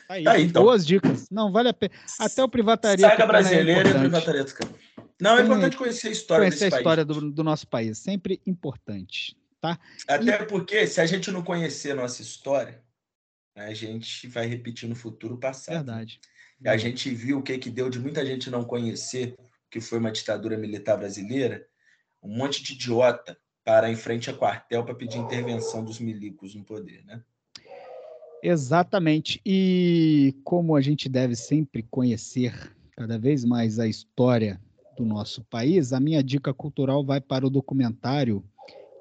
Aí, tá aí então. Boas dicas. Não, vale a pena. Até o Privataria. Saga é brasileira é e Privataria do Campo. Não, é importante conhecer a história conhecer a história do, do, nosso país. Sempre importante. Tá? Até e... porque, se a gente não conhecer a nossa história, a gente vai repetir no futuro o passado. Verdade. E a gente viu o que, que deu de muita gente não conhecer que foi uma ditadura militar brasileira, um monte de idiota para em frente a quartel para pedir intervenção dos milicos no poder, né? Exatamente. E como a gente deve sempre conhecer cada vez mais a história do nosso país, a minha dica cultural vai para o documentário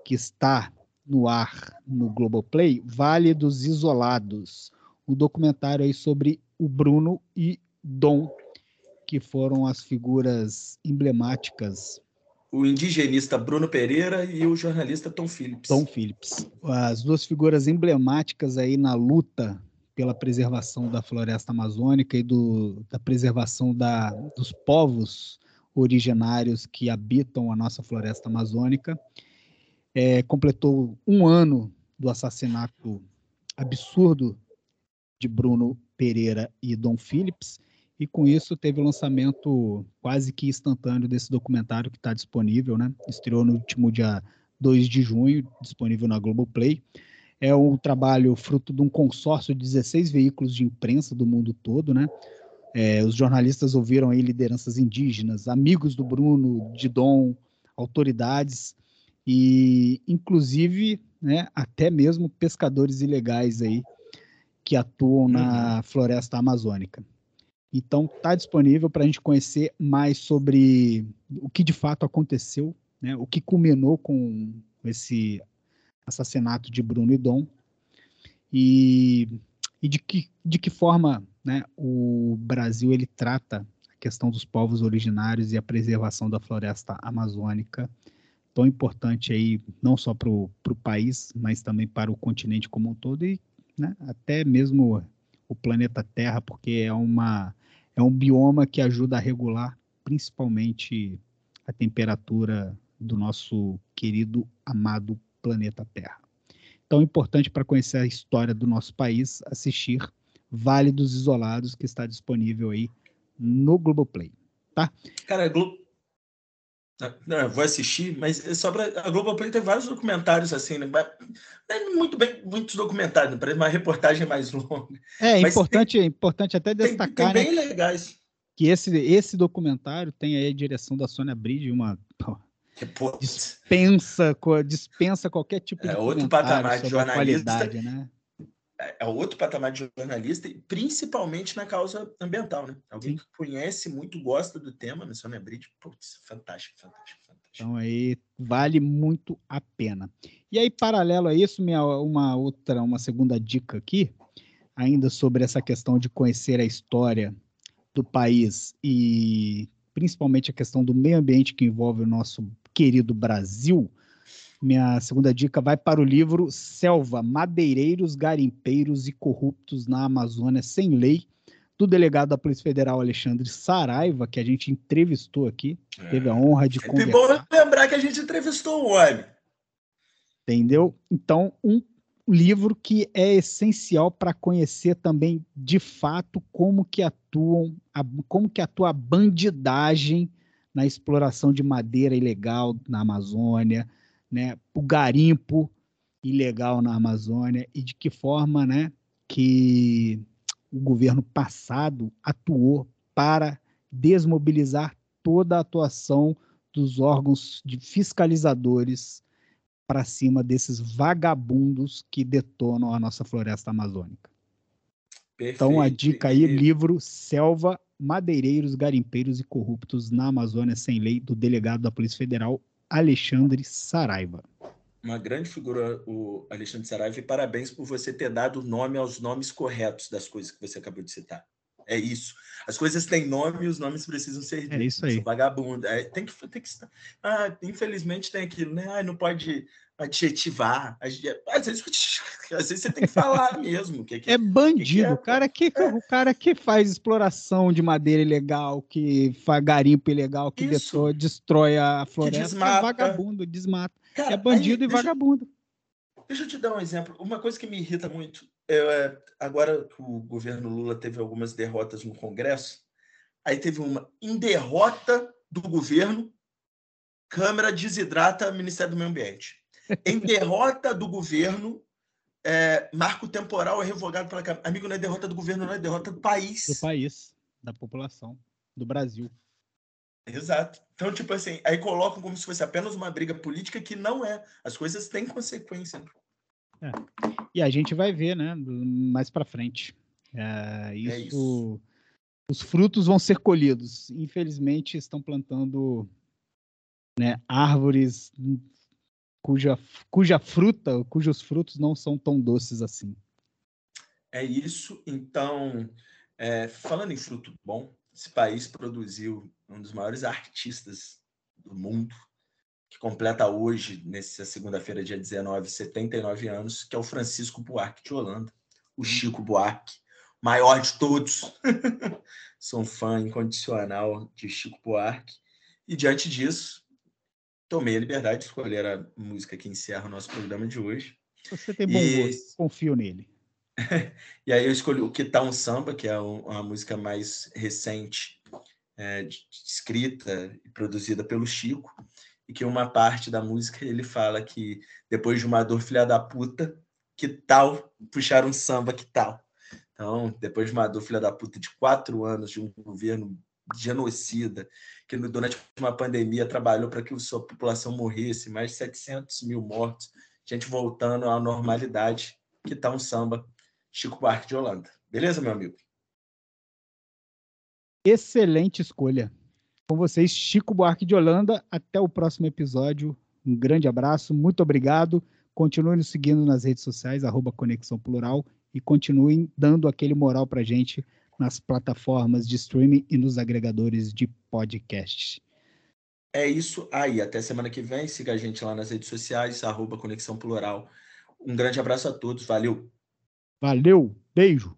que está no ar no Globoplay, Vale dos Isolados, um documentário aí sobre o Bruno e Dom, que foram as figuras emblemáticas. O indigenista Bruno Pereira e o jornalista Tom Phillips. Tom Phillips. As duas figuras emblemáticas aí na luta pela preservação da floresta amazônica e do, da preservação da, dos povos originários que habitam a nossa floresta amazônica. É, completou um ano do assassinato absurdo de Bruno Pereira e Dom Phillips, e com isso teve o lançamento quase que instantâneo desse documentário que está disponível, né? Estreou no último dia 2 de junho, disponível na Globoplay. É um trabalho fruto de um consórcio de 16 veículos de imprensa do mundo todo, né? É, os jornalistas ouviram aí lideranças indígenas, amigos do Bruno, de Dom, autoridades e, inclusive, né, até mesmo pescadores ilegais aí que atuam na uhum. floresta amazônica. Então, está disponível para a gente conhecer mais sobre o que de fato aconteceu, né, o que culminou com esse assassinato de Bruno e Dom, e, e de, que, de que forma né, o Brasil ele trata a questão dos povos originários e a preservação da floresta amazônica, tão importante aí, não só para o país, mas também para o continente como um todo, e né, até mesmo o planeta Terra, porque é uma é um bioma que ajuda a regular principalmente a temperatura do nosso querido, amado planeta Terra. Então, é importante para conhecer a história do nosso país, assistir Vale dos Isolados, que está disponível aí no Globoplay, tá? Cara, Glo... Não, vou assistir, mas é só para a Globoplay tem vários documentários assim, né? muito bem, muitos documentários, parece uma reportagem mais longa. É importante, tem, importante até destacar tem, tem bem né, legais. que esse esse documentário tem aí a direção da Sônia Bride, uma dispensa dispensa qualquer tipo de é outro patamar de jornalista, né? É, é outro patamar de jornalista, principalmente na causa ambiental, né? Alguém Sim. que conhece muito, gosta do tema, né? Sônia Bride, putz, fantástico, fantástico, fantástico. Então aí vale muito a pena. E aí, paralelo a isso, minha, uma outra, uma segunda dica aqui, ainda sobre essa questão de conhecer a história do país e principalmente a questão do meio ambiente que envolve o nosso querido Brasil minha segunda dica vai para o livro Selva, Madeireiros, Garimpeiros e Corruptos na Amazônia Sem Lei, do delegado da Polícia Federal Alexandre Saraiva, que a gente entrevistou aqui. É. Teve a honra de é conversar. É bom lembrar que a gente entrevistou o homem. Entendeu? Então, um livro que é essencial para conhecer também de fato como que atuam, a, como que atua a bandidagem na exploração de madeira ilegal na Amazônia, né, o garimpo ilegal na Amazônia e de que forma né, que o governo passado atuou para desmobilizar toda a atuação dos órgãos de fiscalizadores para cima desses vagabundos que detonam a nossa floresta amazônica. Perfeito. Então a dica aí, livro Selva, Madeireiros, Garimpeiros e Corruptos na Amazônia Sem Lei, do delegado da Polícia Federal, Alexandre Saraiva. Uma grande figura, o Alexandre Saraiva, e parabéns por você ter dado nome aos nomes corretos das coisas que você acabou de citar. É isso. As coisas têm nome e os nomes precisam ser ditos. É isso aí. Vagabundo. É, tem que, tem que ah, infelizmente tem aquilo, né? Ah, não pode adjetivar. Às vezes, <laughs> às vezes você tem que falar mesmo. Que, que, é bandido. Que, é, o, cara que, é. o cara que faz exploração de madeira ilegal, que faz garimpo ilegal, que destrói, destrói a floresta, é desmata. é vagabundo, desmata. Cara, é bandido aí, e vagabundo. Deixa eu te dar um exemplo. Uma coisa que me irrita muito, é, agora que o governo Lula teve algumas derrotas no Congresso, aí teve uma em derrota do governo, Câmara desidrata Ministério do Meio Ambiente. Em derrota do governo, é, marco temporal é revogado pela Amigo, não é derrota do governo, não é derrota do país. Do país, da população, do Brasil. Exato. Então, tipo assim, aí colocam como se fosse apenas uma briga política que não é. As coisas têm consequência. É. E a gente vai ver, né, mais para frente. É, isso, é isso, Os frutos vão ser colhidos. Infelizmente, estão plantando né, árvores cuja, cuja fruta, cujos frutos não são tão doces assim. É isso. Então, é, falando em fruto bom, esse país produziu um dos maiores artistas do mundo, que completa hoje, nessa segunda-feira, dia 19, 79 anos, que é o Francisco Buarque de Holanda, o Chico Buarque, maior de todos. <laughs> Sou um fã incondicional de Chico Buarque. E diante disso, tomei a liberdade de escolher a música que encerra o nosso programa de hoje. Você tem bom e... gosto, confio nele. <laughs> e aí eu escolhi o Que Tá um Samba, que é uma música mais recente, é, escrita e produzida pelo Chico, e que uma parte da música ele fala que depois de uma dor filha da puta, que tal puxar um samba, que tal? Então, depois de uma dor filha da puta de quatro anos de um governo genocida, que durante uma pandemia trabalhou para que a sua população morresse, mais de 700 mil mortos, gente voltando à normalidade, que tá um samba Chico Buarque de Holanda. Beleza, meu amigo? Excelente escolha. Com vocês, Chico Buarque de Holanda. Até o próximo episódio. Um grande abraço, muito obrigado. Continuem nos seguindo nas redes sociais, arroba Conexão Plural, e continuem dando aquele moral pra gente nas plataformas de streaming e nos agregadores de podcast. É isso aí. Até semana que vem. Siga a gente lá nas redes sociais, arroba Conexão Plural. Um grande abraço a todos. Valeu! Valeu, beijo!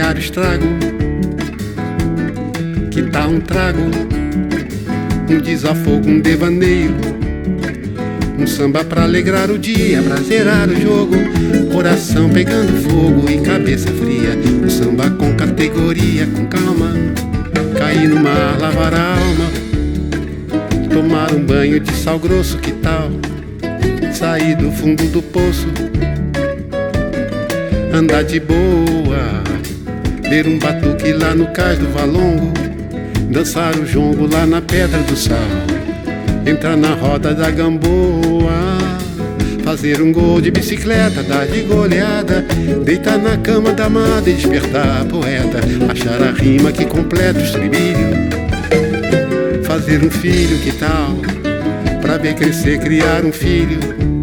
O estrago. Que tal um trago, um desafogo, um devaneio? Um samba pra alegrar o dia, pra zerar o jogo. Coração pegando fogo e cabeça fria. Um samba com categoria, com calma. Cair no mar, lavar a alma. Tomar um banho de sal grosso, que tal? sair do fundo do poço, andar de boa, ver um batuque lá no cais do Valongo, dançar o jongo lá na Pedra do Sal, entrar na roda da Gamboa, fazer um gol de bicicleta, dar de goleada, deitar na cama da amada e despertar a poeta, achar a rima que completa o estribilho, fazer um filho, que tal? Pra ver crescer, criar um filho